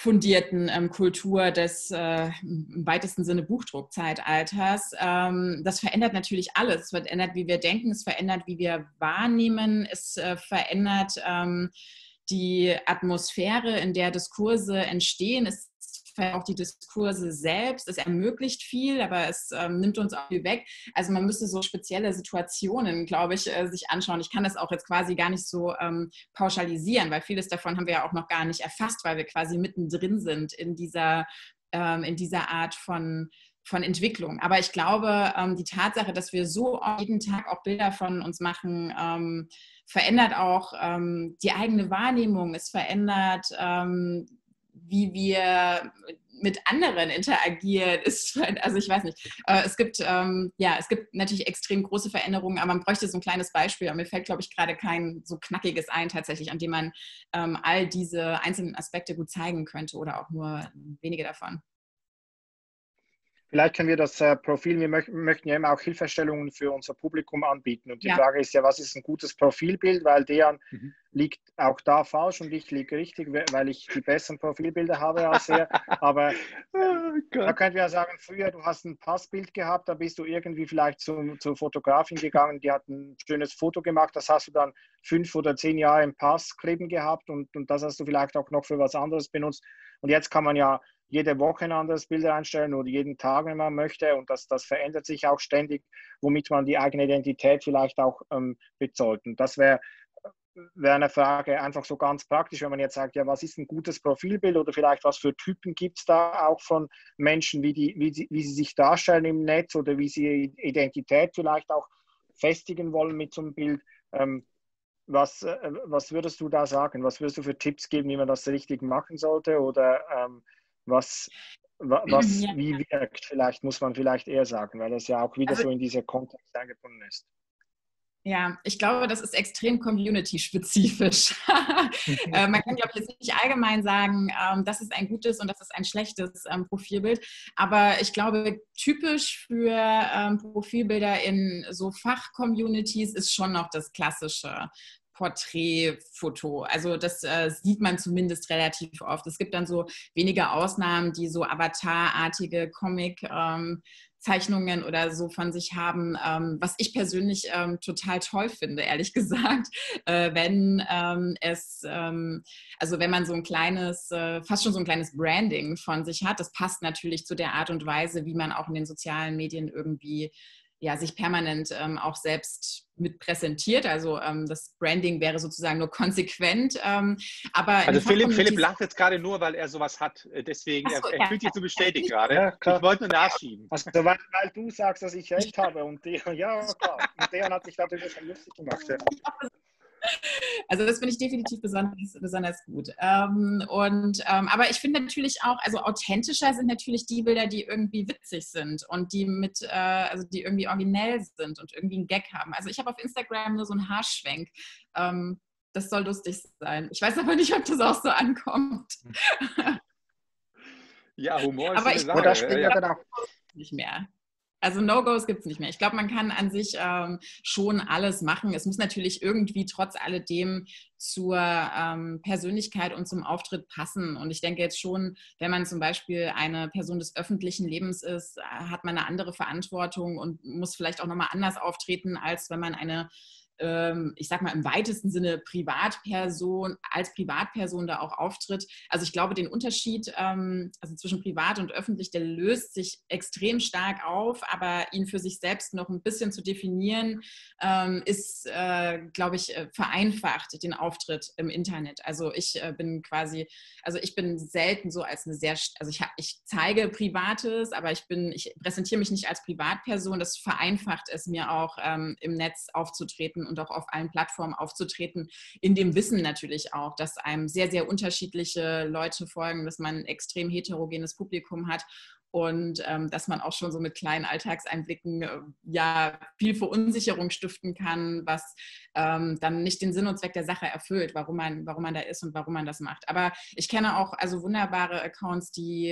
fundierten ähm, Kultur des äh, im weitesten Sinne Buchdruckzeitalters. Ähm, das verändert natürlich alles. Es verändert, wie wir denken, es verändert, wie wir wahrnehmen, es äh, verändert ähm, die Atmosphäre, in der Diskurse entstehen. Es auch die Diskurse selbst. Es ermöglicht viel, aber es ähm, nimmt uns auch viel weg. Also man müsste so spezielle Situationen, glaube ich, äh, sich anschauen. Ich kann das auch jetzt quasi gar nicht so ähm, pauschalisieren, weil vieles davon haben wir ja auch noch gar nicht erfasst, weil wir quasi mittendrin sind in dieser, ähm, in dieser Art von von Entwicklung. Aber ich glaube, ähm, die Tatsache, dass wir so jeden Tag auch Bilder von uns machen, ähm, verändert auch ähm, die eigene Wahrnehmung. Es verändert wie wir mit anderen interagieren, ist, also ich weiß nicht. Äh, es gibt, ähm, ja, es gibt natürlich extrem große Veränderungen, aber man bräuchte so ein kleines Beispiel. Aber mir fällt, glaube ich, gerade kein so knackiges ein, tatsächlich, an dem man ähm, all diese einzelnen Aspekte gut zeigen könnte oder auch nur wenige davon. Vielleicht können wir das äh, Profil, wir möch möchten ja immer auch Hilfestellungen für unser Publikum anbieten. Und die ja. Frage ist ja, was ist ein gutes Profilbild? Weil Dejan mhm. liegt auch da falsch und ich liege richtig, weil ich die besseren Profilbilder habe als er. Aber oh da könnten wir ja sagen, früher du hast ein Passbild gehabt, da bist du irgendwie vielleicht zu, zur Fotografin gegangen, die hat ein schönes Foto gemacht, das hast du dann fünf oder zehn Jahre im Pass kleben gehabt und, und das hast du vielleicht auch noch für was anderes benutzt. Und jetzt kann man ja jede Woche ein anderes Bild einstellen oder jeden Tag, wenn man möchte. Und das, das verändert sich auch ständig, womit man die eigene Identität vielleicht auch ähm, bezahlt. Und das wäre wär eine Frage einfach so ganz praktisch, wenn man jetzt sagt, ja, was ist ein gutes Profilbild oder vielleicht was für Typen gibt es da auch von Menschen, wie, die, wie, sie, wie sie sich darstellen im Netz oder wie sie Identität vielleicht auch festigen wollen mit so einem Bild. Ähm, was, äh, was würdest du da sagen? Was würdest du für Tipps geben, wie man das richtig machen sollte? Oder ähm, was, was ja. wie wirkt, vielleicht muss man vielleicht eher sagen, weil das ja auch wieder also, so in dieser Kontext eingebunden ist. Ja, ich glaube, das ist extrem community-spezifisch. äh, man kann, glaube ich, jetzt nicht allgemein sagen, ähm, das ist ein gutes und das ist ein schlechtes ähm, Profilbild. Aber ich glaube, typisch für ähm, Profilbilder in so Fach-Communities ist schon noch das klassische. Porträtfoto. Also das äh, sieht man zumindest relativ oft. Es gibt dann so wenige Ausnahmen, die so avatarartige Comic ähm, Zeichnungen oder so von sich haben, ähm, was ich persönlich ähm, total toll finde, ehrlich gesagt, äh, wenn ähm, es, ähm, also wenn man so ein kleines, äh, fast schon so ein kleines Branding von sich hat, das passt natürlich zu der Art und Weise, wie man auch in den sozialen Medien irgendwie ja, sich permanent ähm, auch selbst mit präsentiert. Also ähm, das Branding wäre sozusagen nur konsequent. Ähm, aber also Philipp, Philipp lacht jetzt gerade nur, weil er sowas hat. Äh, deswegen, so, er, er ja. fühlt sich so bestätigt gerade. Ja, ich wollte nur nachschieben. Also, weil, weil, du sagst, dass ich recht habe und der, ja, klar. Und der hat sich darüber schon lustig gemacht. Ja. Also das finde ich definitiv besonders, besonders gut. Ähm, und, ähm, aber ich finde natürlich auch, also authentischer sind natürlich die Bilder, die irgendwie witzig sind und die mit, äh, also die irgendwie originell sind und irgendwie einen Gag haben. Also ich habe auf Instagram nur so einen Haarschwenk. Ähm, das soll lustig sein. Ich weiß aber nicht, ob das auch so ankommt. Ja, Humor ist aber eine ich, Sache. Ja, ja. Genau. nicht mehr. Also No-Gos gibt es nicht mehr. Ich glaube, man kann an sich ähm, schon alles machen. Es muss natürlich irgendwie trotz alledem zur ähm, Persönlichkeit und zum Auftritt passen. Und ich denke jetzt schon, wenn man zum Beispiel eine Person des öffentlichen Lebens ist, hat man eine andere Verantwortung und muss vielleicht auch nochmal anders auftreten, als wenn man eine ich sag mal im weitesten Sinne Privatperson, als Privatperson da auch auftritt. Also ich glaube, den Unterschied ähm, also zwischen privat und öffentlich, der löst sich extrem stark auf, aber ihn für sich selbst noch ein bisschen zu definieren, ähm, ist, äh, glaube ich, äh, vereinfacht den Auftritt im Internet. Also ich äh, bin quasi, also ich bin selten so als eine sehr, also ich, ich zeige Privates, aber ich bin, ich präsentiere mich nicht als Privatperson. Das vereinfacht es mir auch ähm, im Netz aufzutreten und auch auf allen Plattformen aufzutreten, in dem Wissen natürlich auch, dass einem sehr, sehr unterschiedliche Leute folgen, dass man ein extrem heterogenes Publikum hat und ähm, dass man auch schon so mit kleinen Alltagseinblicken äh, ja viel Verunsicherung stiften kann, was ähm, dann nicht den Sinn und Zweck der Sache erfüllt, warum man, warum man da ist und warum man das macht. Aber ich kenne auch also wunderbare Accounts, die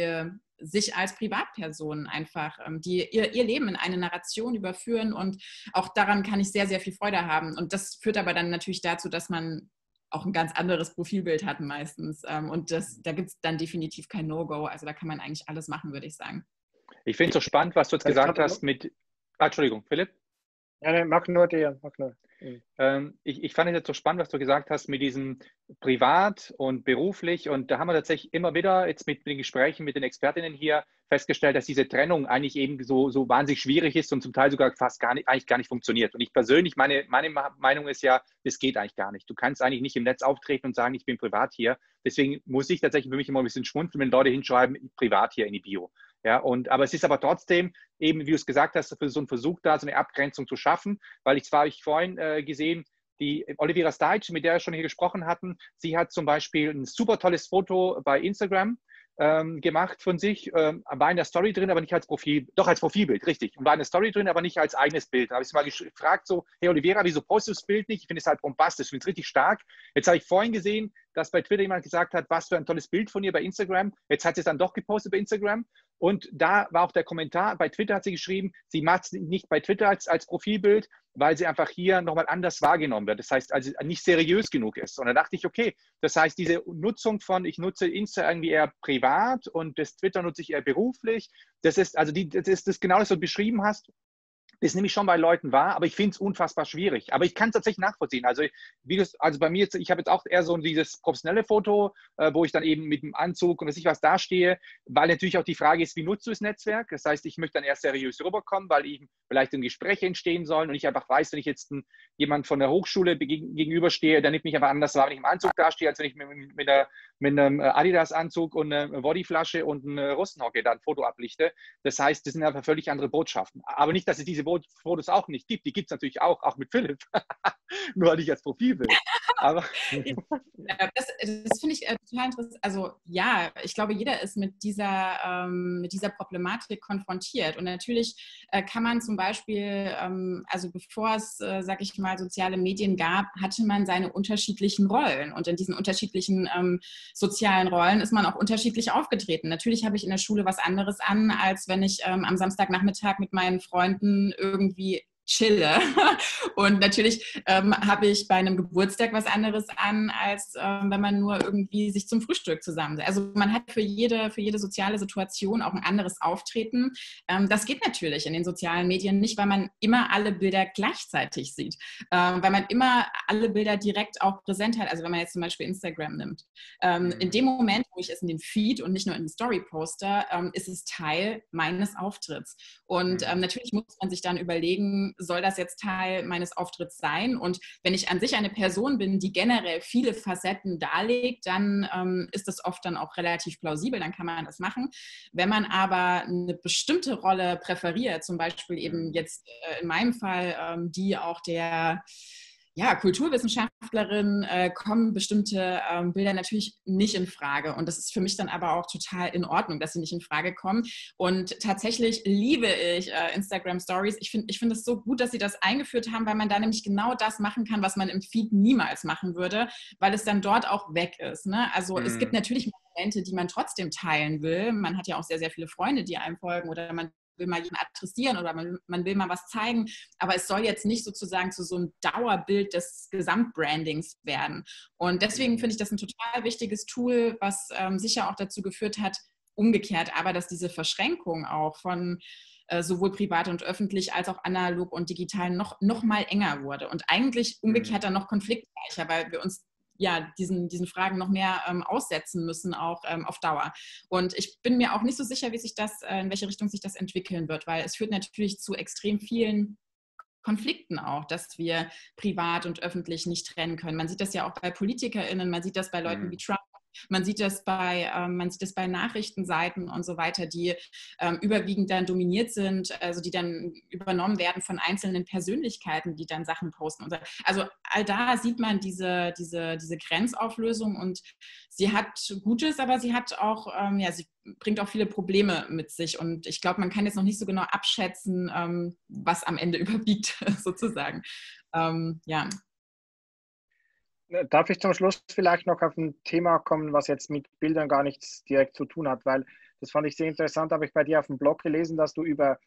sich als Privatpersonen einfach, ähm, die ihr, ihr Leben in eine Narration überführen und auch daran kann ich sehr, sehr viel Freude haben. Und das führt aber dann natürlich dazu, dass man auch ein ganz anderes Profilbild hat meistens. Ähm, und das, da gibt es dann definitiv kein No-Go. Also da kann man eigentlich alles machen, würde ich sagen. Ich finde es so spannend, was du jetzt gesagt hast mit. Ah, Entschuldigung, Philipp? Ja, nee, mach nur dir, mach nur. Mhm. Ähm, ich, ich fand es jetzt so spannend, was du gesagt hast mit diesem privat und beruflich. Und da haben wir tatsächlich immer wieder jetzt mit, mit den Gesprächen mit den Expertinnen hier festgestellt, dass diese Trennung eigentlich eben so, so wahnsinnig schwierig ist und zum Teil sogar fast gar nicht, eigentlich gar nicht funktioniert. Und ich persönlich, meine, meine Meinung ist ja, das geht eigentlich gar nicht. Du kannst eigentlich nicht im Netz auftreten und sagen, ich bin privat hier. Deswegen muss ich tatsächlich für mich immer ein bisschen schmunzeln, wenn Leute hinschreiben, privat hier in die Bio. Ja, und, aber es ist aber trotzdem eben, wie du es gesagt hast, so einen Versuch da, so eine Abgrenzung zu schaffen, weil ich zwar habe ich vorhin äh, gesehen, die Olivia Steitsch, mit der wir schon hier gesprochen hatten, sie hat zum Beispiel ein super tolles Foto bei Instagram ähm, gemacht von sich, ähm, war in der Story drin, aber nicht als Profil, doch als Profilbild, richtig. Und war in der Story drin, aber nicht als eigenes Bild. Da habe ich sie mal gefragt, so, hey Olivera, wieso postest du das Bild nicht? Ich finde es halt bombastisch, ich finde es richtig stark. Jetzt habe ich vorhin gesehen, dass bei Twitter jemand gesagt hat, was für ein tolles Bild von ihr bei Instagram. Jetzt hat sie es dann doch gepostet bei Instagram. Und da war auch der Kommentar, bei Twitter hat sie geschrieben, sie macht es nicht bei Twitter als, als Profilbild, weil sie einfach hier nochmal anders wahrgenommen wird. Das heißt, also nicht seriös genug ist. Und da dachte ich, okay, das heißt, diese Nutzung von, ich nutze Insta irgendwie eher privat und das Twitter nutze ich eher beruflich. Das ist, also die, das ist das genau das, was du beschrieben hast. Das nehme ich schon bei Leuten wahr, aber ich finde es unfassbar schwierig. Aber ich kann es tatsächlich nachvollziehen. Also, wie das, also bei mir, jetzt, ich habe jetzt auch eher so dieses professionelle Foto, äh, wo ich dann eben mit dem Anzug und was ich was dastehe, weil natürlich auch die Frage ist, wie nutzt du das Netzwerk? Das heißt, ich möchte dann eher seriös rüberkommen, weil eben vielleicht ein Gespräch entstehen sollen und ich einfach weiß, wenn ich jetzt ein, jemand von der Hochschule gegenüberstehe, dann nimmt mich einfach anders wahr, wenn ich im Anzug dastehe, als wenn ich mit, mit, der, mit einem Adidas-Anzug und einer Bodyflasche und einer Russenhocke da ein Foto ablichte. Das heißt, das sind einfach völlig andere Botschaften. Aber nicht, dass es diese Fotos auch nicht gibt. Die gibt es natürlich auch, auch mit Philipp. Nur weil ich als Profilbild. Aber das, das finde ich äh, total interessant. Also ja, ich glaube, jeder ist mit dieser, ähm, mit dieser Problematik konfrontiert. Und natürlich äh, kann man zum Beispiel, ähm, also bevor es, äh, sag ich mal, soziale Medien gab, hatte man seine unterschiedlichen Rollen. Und in diesen unterschiedlichen ähm, sozialen Rollen ist man auch unterschiedlich aufgetreten. Natürlich habe ich in der Schule was anderes an, als wenn ich ähm, am Samstagnachmittag mit meinen Freunden irgendwie chille. Und natürlich ähm, habe ich bei einem Geburtstag was anderes an, als ähm, wenn man nur irgendwie sich zum Frühstück zusammen. Also man hat für jede, für jede soziale Situation auch ein anderes Auftreten. Ähm, das geht natürlich in den sozialen Medien nicht, weil man immer alle Bilder gleichzeitig sieht, ähm, weil man immer alle Bilder direkt auch präsent hat. Also wenn man jetzt zum Beispiel Instagram nimmt. Ähm, in mhm. dem Moment, wo ich es in den Feed und nicht nur in den Story-Poster, ähm, ist es Teil meines Auftritts. Und mhm. natürlich muss man sich dann überlegen, soll das jetzt Teil meines Auftritts sein? Und wenn ich an sich eine Person bin, die generell viele Facetten darlegt, dann ähm, ist das oft dann auch relativ plausibel, dann kann man das machen. Wenn man aber eine bestimmte Rolle präferiert, zum Beispiel eben jetzt äh, in meinem Fall ähm, die auch der ja, Kulturwissenschaftlerin äh, kommen bestimmte ähm, Bilder natürlich nicht in Frage. Und das ist für mich dann aber auch total in Ordnung, dass sie nicht in Frage kommen. Und tatsächlich liebe ich äh, Instagram Stories. Ich finde ich find es so gut, dass sie das eingeführt haben, weil man da nämlich genau das machen kann, was man im Feed niemals machen würde, weil es dann dort auch weg ist. Ne? Also mhm. es gibt natürlich Momente, die man trotzdem teilen will. Man hat ja auch sehr, sehr viele Freunde, die einem folgen oder man will mal jemanden adressieren oder man, man, will mal was zeigen, aber es soll jetzt nicht sozusagen zu so einem Dauerbild des Gesamtbrandings werden. Und deswegen finde ich das ein total wichtiges Tool, was ähm, sicher auch dazu geführt hat, umgekehrt, aber dass diese Verschränkung auch von äh, sowohl privat und öffentlich als auch analog und digital noch, noch mal enger wurde und eigentlich umgekehrt dann noch konfliktreicher, weil wir uns ja, diesen, diesen Fragen noch mehr ähm, aussetzen müssen, auch ähm, auf Dauer. Und ich bin mir auch nicht so sicher, wie sich das, äh, in welche Richtung sich das entwickeln wird, weil es führt natürlich zu extrem vielen Konflikten auch, dass wir privat und öffentlich nicht trennen können. Man sieht das ja auch bei PolitikerInnen, man sieht das bei Leuten mhm. wie Trump, man sieht das bei, ähm, man sieht das bei Nachrichtenseiten und so weiter, die ähm, überwiegend dann dominiert sind, also die dann übernommen werden von einzelnen Persönlichkeiten, die dann Sachen posten. So. Also all da sieht man diese, diese, diese Grenzauflösung und sie hat Gutes, aber sie hat auch, ähm, ja, sie bringt auch viele Probleme mit sich. Und ich glaube, man kann jetzt noch nicht so genau abschätzen, ähm, was am Ende überwiegt, sozusagen. Ähm, ja. Darf ich zum Schluss vielleicht noch auf ein Thema kommen, was jetzt mit Bildern gar nichts direkt zu tun hat, weil das fand ich sehr interessant, habe ich bei dir auf dem Blog gelesen, dass du über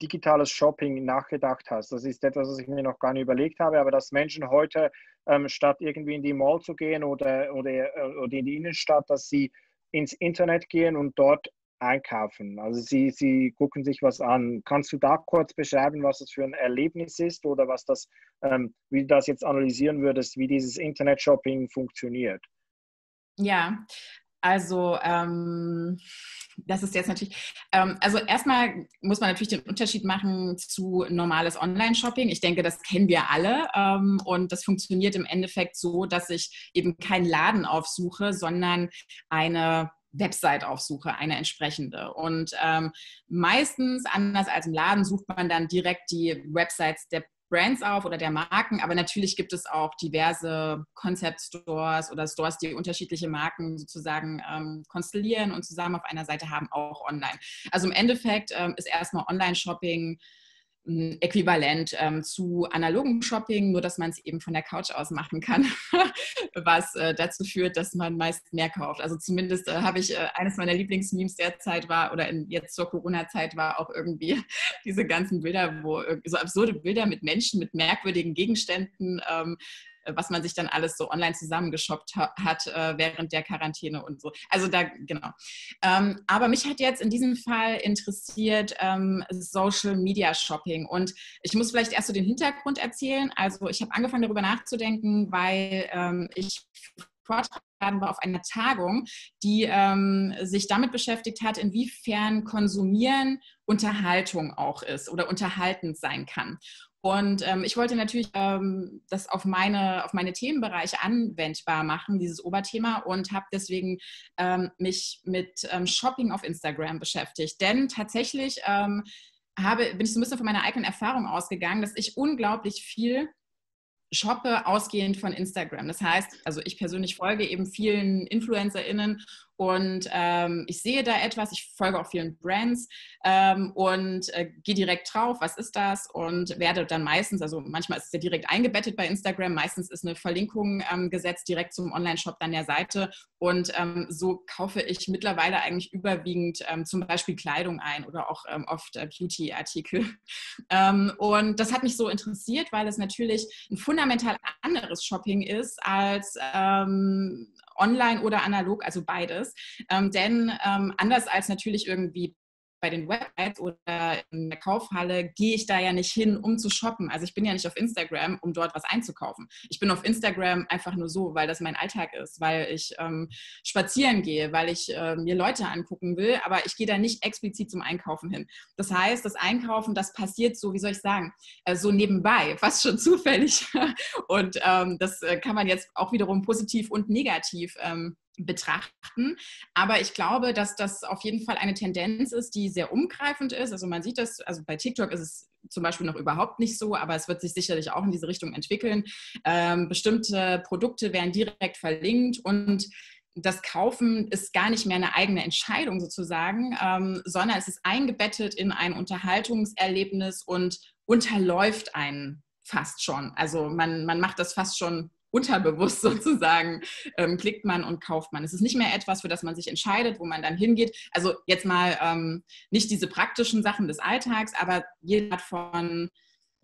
digitales Shopping nachgedacht hast. Das ist etwas, was ich mir noch gar nicht überlegt habe, aber dass Menschen heute ähm, statt irgendwie in die Mall zu gehen oder, oder, äh, oder in die Innenstadt, dass sie ins Internet gehen und dort einkaufen. Also sie, sie gucken sich was an. Kannst du da kurz beschreiben, was das für ein Erlebnis ist oder was das, ähm, wie du das jetzt analysieren würdest, wie dieses Internet-Shopping funktioniert? Ja, also ähm, das ist jetzt natürlich, ähm, also erstmal muss man natürlich den Unterschied machen zu normales Online-Shopping. Ich denke, das kennen wir alle ähm, und das funktioniert im Endeffekt so, dass ich eben keinen Laden aufsuche, sondern eine Website aufsuche, eine entsprechende. Und ähm, meistens, anders als im Laden, sucht man dann direkt die Websites der Brands auf oder der Marken, aber natürlich gibt es auch diverse Concept Stores oder Stores, die unterschiedliche Marken sozusagen ähm, konstellieren und zusammen auf einer Seite haben, auch online. Also im Endeffekt ähm, ist erstmal Online-Shopping äquivalent ähm, zu analogen Shopping, nur dass man es eben von der Couch aus machen kann, was äh, dazu führt, dass man meist mehr kauft. Also zumindest äh, habe ich äh, eines meiner Lieblingsmemes derzeit war oder in, jetzt zur Corona-Zeit war auch irgendwie diese ganzen Bilder, wo so absurde Bilder mit Menschen, mit merkwürdigen Gegenständen ähm, äh, was man sich dann alles so online zusammengeshoppt hat äh, während der Quarantäne und so. Also da, genau. Ähm, aber mich hat jetzt in diesem Fall interessiert ähm, Social Media Shopping und ich muss vielleicht erst so den Hintergrund erzählen. Also ich habe angefangen darüber nachzudenken, weil ähm, ich vortragen war auf einer Tagung, die ähm, sich damit beschäftigt hat, inwiefern Konsumieren Unterhaltung auch ist oder unterhaltend sein kann. Und ähm, ich wollte natürlich ähm, das auf meine, auf meine Themenbereiche anwendbar machen, dieses Oberthema, und habe deswegen ähm, mich mit ähm, Shopping auf Instagram beschäftigt. Denn tatsächlich ähm, habe, bin ich so ein bisschen von meiner eigenen Erfahrung ausgegangen, dass ich unglaublich viel shoppe ausgehend von Instagram. Das heißt, also ich persönlich folge eben vielen InfluencerInnen und ähm, ich sehe da etwas, ich folge auch vielen Brands ähm, und äh, gehe direkt drauf, was ist das und werde dann meistens, also manchmal ist es ja direkt eingebettet bei Instagram, meistens ist eine Verlinkung ähm, gesetzt direkt zum Online-Shop dann der Seite und ähm, so kaufe ich mittlerweile eigentlich überwiegend ähm, zum Beispiel Kleidung ein oder auch ähm, oft äh, Beauty-Artikel. und das hat mich so interessiert, weil es natürlich ein fundamental anderes Shopping ist als online oder analog, also beides. Ähm, denn ähm, anders als natürlich irgendwie bei den Websites oder in der Kaufhalle gehe ich da ja nicht hin, um zu shoppen. Also ich bin ja nicht auf Instagram, um dort was einzukaufen. Ich bin auf Instagram einfach nur so, weil das mein Alltag ist, weil ich ähm, spazieren gehe, weil ich äh, mir Leute angucken will, aber ich gehe da nicht explizit zum Einkaufen hin. Das heißt, das Einkaufen, das passiert so, wie soll ich sagen, äh, so nebenbei, fast schon zufällig. Und ähm, das äh, kann man jetzt auch wiederum positiv und negativ ähm, betrachten. Aber ich glaube, dass das auf jeden Fall eine Tendenz ist, die sehr umgreifend ist. Also man sieht das, also bei TikTok ist es zum Beispiel noch überhaupt nicht so, aber es wird sich sicherlich auch in diese Richtung entwickeln. Ähm, bestimmte Produkte werden direkt verlinkt und das Kaufen ist gar nicht mehr eine eigene Entscheidung sozusagen, ähm, sondern es ist eingebettet in ein Unterhaltungserlebnis und unterläuft einen fast schon. Also man, man macht das fast schon unterbewusst sozusagen ähm, klickt man und kauft man. Es ist nicht mehr etwas, für das man sich entscheidet, wo man dann hingeht. Also jetzt mal ähm, nicht diese praktischen Sachen des Alltags, aber jede Art von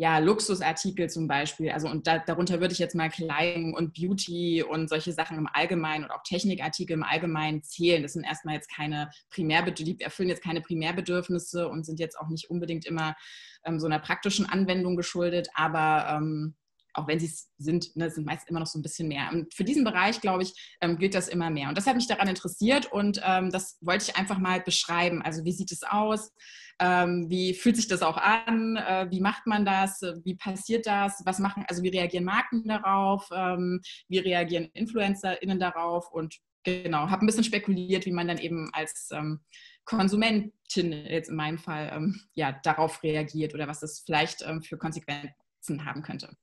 ja, Luxusartikel zum Beispiel, also und da, darunter würde ich jetzt mal Kleidung und Beauty und solche Sachen im Allgemeinen und auch Technikartikel im Allgemeinen zählen. Das sind erstmal jetzt keine Primärbedürfnisse, erfüllen jetzt keine Primärbedürfnisse und sind jetzt auch nicht unbedingt immer ähm, so einer praktischen Anwendung geschuldet, aber ähm, auch wenn sie es sind, ne, sind meist immer noch so ein bisschen mehr. Und für diesen Bereich, glaube ich, ähm, gilt das immer mehr. Und das hat mich daran interessiert und ähm, das wollte ich einfach mal beschreiben. Also wie sieht es aus? Ähm, wie fühlt sich das auch an? Äh, wie macht man das? Wie passiert das? Was machen, also wie reagieren Marken darauf? Ähm, wie reagieren InfluencerInnen darauf? Und genau, habe ein bisschen spekuliert, wie man dann eben als ähm, Konsumentin jetzt in meinem Fall ähm, ja, darauf reagiert oder was das vielleicht für Konsequenzen haben könnte.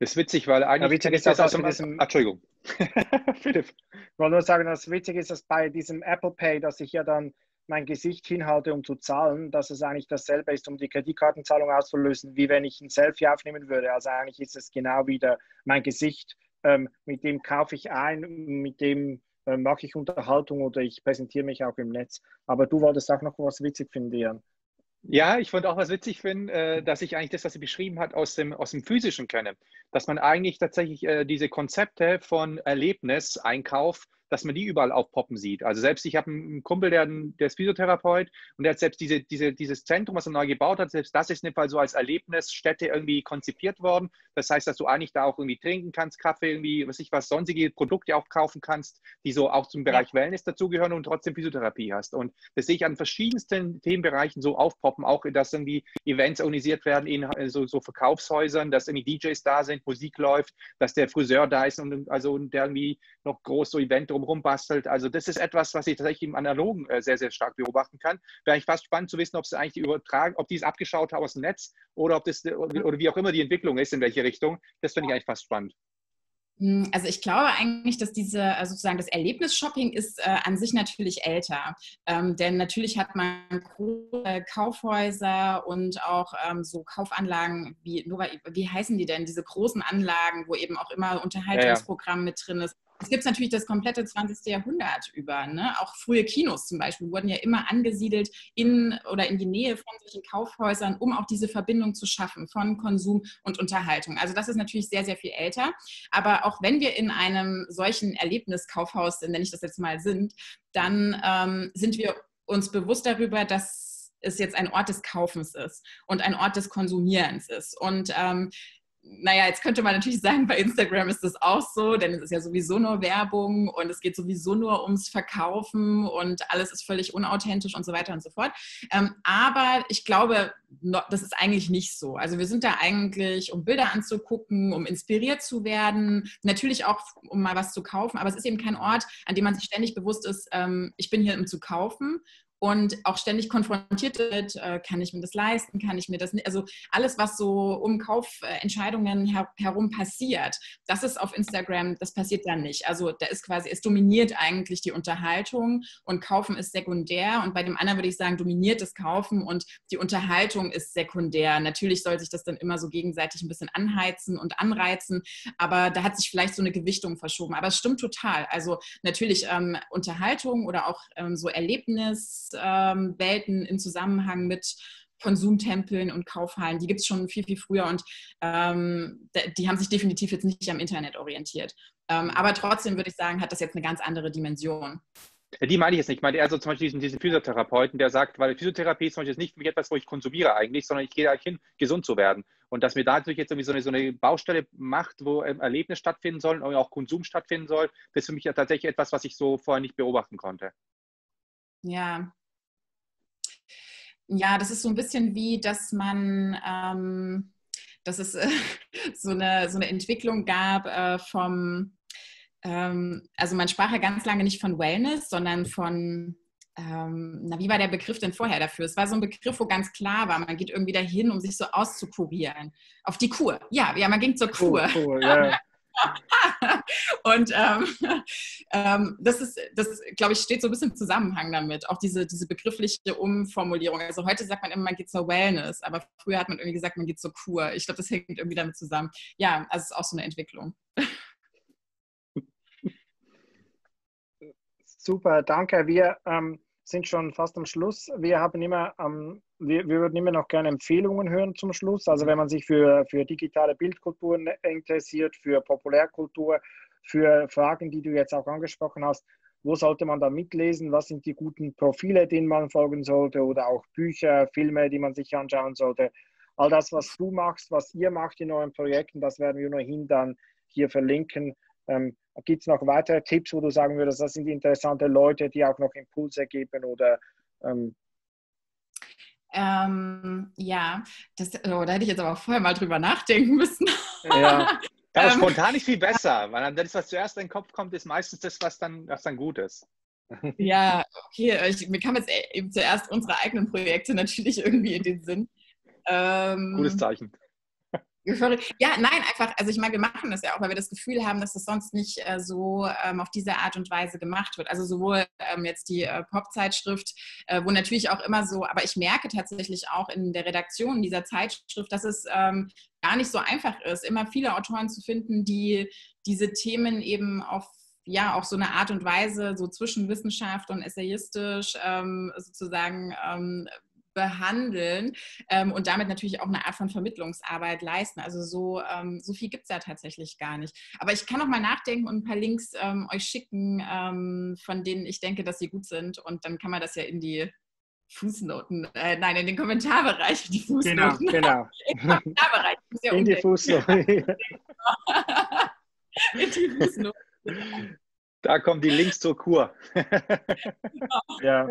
Das ist witzig, weil eigentlich. Ja, witzig ist das aus diesem. Entschuldigung. Philipp. Ich wollte nur sagen, das witzig ist, dass bei diesem Apple Pay, dass ich ja dann mein Gesicht hinhalte, um zu zahlen, dass es eigentlich dasselbe ist, um die Kreditkartenzahlung auszulösen, wie wenn ich ein Selfie aufnehmen würde. Also eigentlich ist es genau wieder mein Gesicht, ähm, mit dem kaufe ich ein, mit dem äh, mache ich Unterhaltung oder ich präsentiere mich auch im Netz. Aber du wolltest auch noch was witzig finden, Dian. Ja, ich fand auch was witzig finden, äh, dass ich eigentlich das, was sie beschrieben hat, aus dem, aus dem Physischen kenne. Dass man eigentlich tatsächlich äh, diese Konzepte von Erlebnis, Einkauf, dass man die überall aufpoppen sieht. Also selbst ich habe einen Kumpel, der, der ist Physiotherapeut und der hat selbst diese, diese, dieses Zentrum, was er neu gebaut hat, selbst das ist in dem Fall so als Erlebnisstätte irgendwie konzipiert worden. Das heißt, dass du eigentlich da auch irgendwie trinken kannst, Kaffee, irgendwie, was ich was, sonstige Produkte auch kaufen kannst, die so auch zum Bereich ja. Wellness dazugehören und trotzdem Physiotherapie hast. Und das sehe ich an verschiedensten Themenbereichen so aufpoppen, auch dass irgendwie Events organisiert werden in so, so Verkaufshäusern, dass irgendwie DJs da sind, Musik läuft, dass der Friseur da ist und also der irgendwie noch groß so Event drumherum bastelt. Also das ist etwas, was ich tatsächlich im Analogen äh, sehr, sehr stark beobachten kann. Wäre ich fast spannend zu wissen, ob es eigentlich die übertragen, ob die es abgeschaut haben aus dem Netz oder ob das oder wie auch immer die Entwicklung ist, in welche Richtung. Das finde ich eigentlich fast spannend. Hm, also ich glaube eigentlich, dass diese äh, sozusagen das Erlebnisshopping ist äh, an sich natürlich älter. Ähm, denn natürlich hat man große Kaufhäuser und auch ähm, so Kaufanlagen, wie, wie heißen die denn, diese großen Anlagen, wo eben auch immer Unterhaltungsprogramm ja, ja. mit drin ist. Es gibt natürlich das komplette 20. Jahrhundert über. Ne? Auch frühe Kinos zum Beispiel wurden ja immer angesiedelt in oder in die Nähe von solchen Kaufhäusern, um auch diese Verbindung zu schaffen von Konsum und Unterhaltung. Also das ist natürlich sehr, sehr viel älter. Aber auch wenn wir in einem solchen Erlebniskaufhaus, nenne ich das jetzt mal, sind, dann ähm, sind wir uns bewusst darüber, dass es jetzt ein Ort des Kaufens ist und ein Ort des Konsumierens ist. Und ähm, naja, jetzt könnte man natürlich sagen, bei Instagram ist das auch so, denn es ist ja sowieso nur Werbung und es geht sowieso nur ums Verkaufen und alles ist völlig unauthentisch und so weiter und so fort. Ähm, aber ich glaube, das ist eigentlich nicht so. Also wir sind da eigentlich, um Bilder anzugucken, um inspiriert zu werden, natürlich auch, um mal was zu kaufen, aber es ist eben kein Ort, an dem man sich ständig bewusst ist, ähm, ich bin hier, um zu kaufen und auch ständig konfrontiert wird, äh, kann ich mir das leisten, kann ich mir das nicht, also alles, was so um Kaufentscheidungen her herum passiert, das ist auf Instagram, das passiert dann nicht. Also da ist quasi, es dominiert eigentlich die Unterhaltung und Kaufen ist sekundär und bei dem anderen würde ich sagen, dominiert das Kaufen und die Unterhaltung ist sekundär. Natürlich soll sich das dann immer so gegenseitig ein bisschen anheizen und anreizen, aber da hat sich vielleicht so eine Gewichtung verschoben. Aber es stimmt total. Also natürlich ähm, Unterhaltung oder auch ähm, so Erlebnis ähm, Welten im Zusammenhang mit Konsumtempeln und Kaufhallen, die gibt es schon viel, viel früher und ähm, die haben sich definitiv jetzt nicht am Internet orientiert. Ähm, aber trotzdem würde ich sagen, hat das jetzt eine ganz andere Dimension. Die meine ich jetzt nicht. Ich meine eher so zum Beispiel diesen, diesen Physiotherapeuten, der sagt, weil Physiotherapie ist zum Beispiel nicht für mich etwas, wo ich konsumiere eigentlich, sondern ich gehe da hin, gesund zu werden. Und dass mir da natürlich jetzt irgendwie so eine, so eine Baustelle macht, wo Erlebnis stattfinden soll und auch Konsum stattfinden soll, das ist für mich ja tatsächlich etwas, was ich so vorher nicht beobachten konnte. Ja, ja, das ist so ein bisschen wie, dass man, ähm, dass es äh, so, eine, so eine Entwicklung gab äh, vom, ähm, also man sprach ja ganz lange nicht von Wellness, sondern von, ähm, na, wie war der Begriff denn vorher dafür? Es war so ein Begriff, wo ganz klar war, man geht irgendwie dahin, um sich so auszukurieren. Auf die Kur. Ja, ja man ging zur Kur. Kur, Kur ja. und ähm, ähm, das ist, das glaube ich, steht so ein bisschen im Zusammenhang damit. Auch diese, diese begriffliche Umformulierung. Also heute sagt man immer, man geht zur Wellness, aber früher hat man irgendwie gesagt, man geht zur Kur. Ich glaube, das hängt irgendwie damit zusammen. Ja, also es ist auch so eine Entwicklung. Super, danke. Wir ähm, sind schon fast am Schluss. Wir haben immer ähm, wir, wir, würden immer noch gerne Empfehlungen hören zum Schluss. Also wenn man sich für, für digitale Bildkultur interessiert, für Populärkultur, für Fragen, die du jetzt auch angesprochen hast, wo sollte man da mitlesen? Was sind die guten Profile, denen man folgen sollte? Oder auch Bücher, Filme, die man sich anschauen sollte? All das, was du machst, was ihr macht in euren Projekten, das werden wir ohnehin dann hier verlinken. Ähm, Gibt es noch weitere Tipps, wo du sagen würdest, das sind interessante Leute, die auch noch Impulse geben oder ähm, ähm, ja, das, oh, da hätte ich jetzt aber auch vorher mal drüber nachdenken müssen. Ja. Aber ähm, spontan ist viel besser, weil das, was zuerst in den Kopf kommt, ist meistens das, was dann, was dann gut ist. Ja, okay. Ich, mir kamen jetzt eben zuerst unsere eigenen Projekte natürlich irgendwie in den Sinn. Ähm, Gutes Zeichen. Ja, nein, einfach, also ich meine, wir machen das ja auch, weil wir das Gefühl haben, dass das sonst nicht äh, so ähm, auf diese Art und Weise gemacht wird. Also sowohl ähm, jetzt die äh, Pop-Zeitschrift, äh, wo natürlich auch immer so, aber ich merke tatsächlich auch in der Redaktion dieser Zeitschrift, dass es ähm, gar nicht so einfach ist, immer viele Autoren zu finden, die diese Themen eben auf ja auch so eine Art und Weise so zwischen Wissenschaft und essayistisch ähm, sozusagen ähm, behandeln ähm, und damit natürlich auch eine Art von Vermittlungsarbeit leisten. Also so, ähm, so viel gibt es ja tatsächlich gar nicht. Aber ich kann noch mal nachdenken und ein paar Links ähm, euch schicken, ähm, von denen ich denke, dass sie gut sind. Und dann kann man das ja in die Fußnoten, äh, nein, in den Kommentarbereich, die Fußnoten. Genau, genau. in, den Kommentarbereich, ja in die Fußnoten. in die Fußnoten. Da kommen die Links zur Kur. genau. Ja.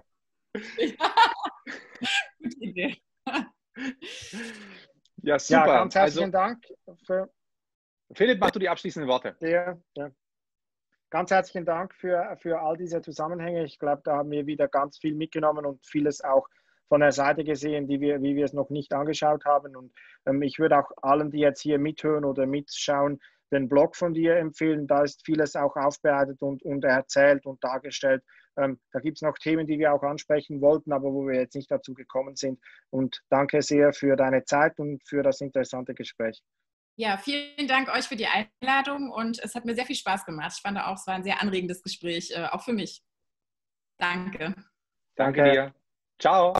Gute Idee. Ja, super. Ja, ganz herzlichen also, Dank. Für, Philipp, mach du die abschließenden Worte. Ja, ja. Ganz herzlichen Dank für, für all diese Zusammenhänge. Ich glaube, da haben wir wieder ganz viel mitgenommen und vieles auch von der Seite gesehen, die wir, wie wir es noch nicht angeschaut haben. Und ähm, ich würde auch allen, die jetzt hier mithören oder mitschauen, den Blog von dir empfehlen. Da ist vieles auch aufbereitet und, und erzählt und dargestellt. Ähm, da gibt es noch Themen, die wir auch ansprechen wollten, aber wo wir jetzt nicht dazu gekommen sind. Und danke sehr für deine Zeit und für das interessante Gespräch. Ja, vielen Dank euch für die Einladung und es hat mir sehr viel Spaß gemacht. Ich fand auch, es war ein sehr anregendes Gespräch, äh, auch für mich. Danke. Danke dir. Ciao.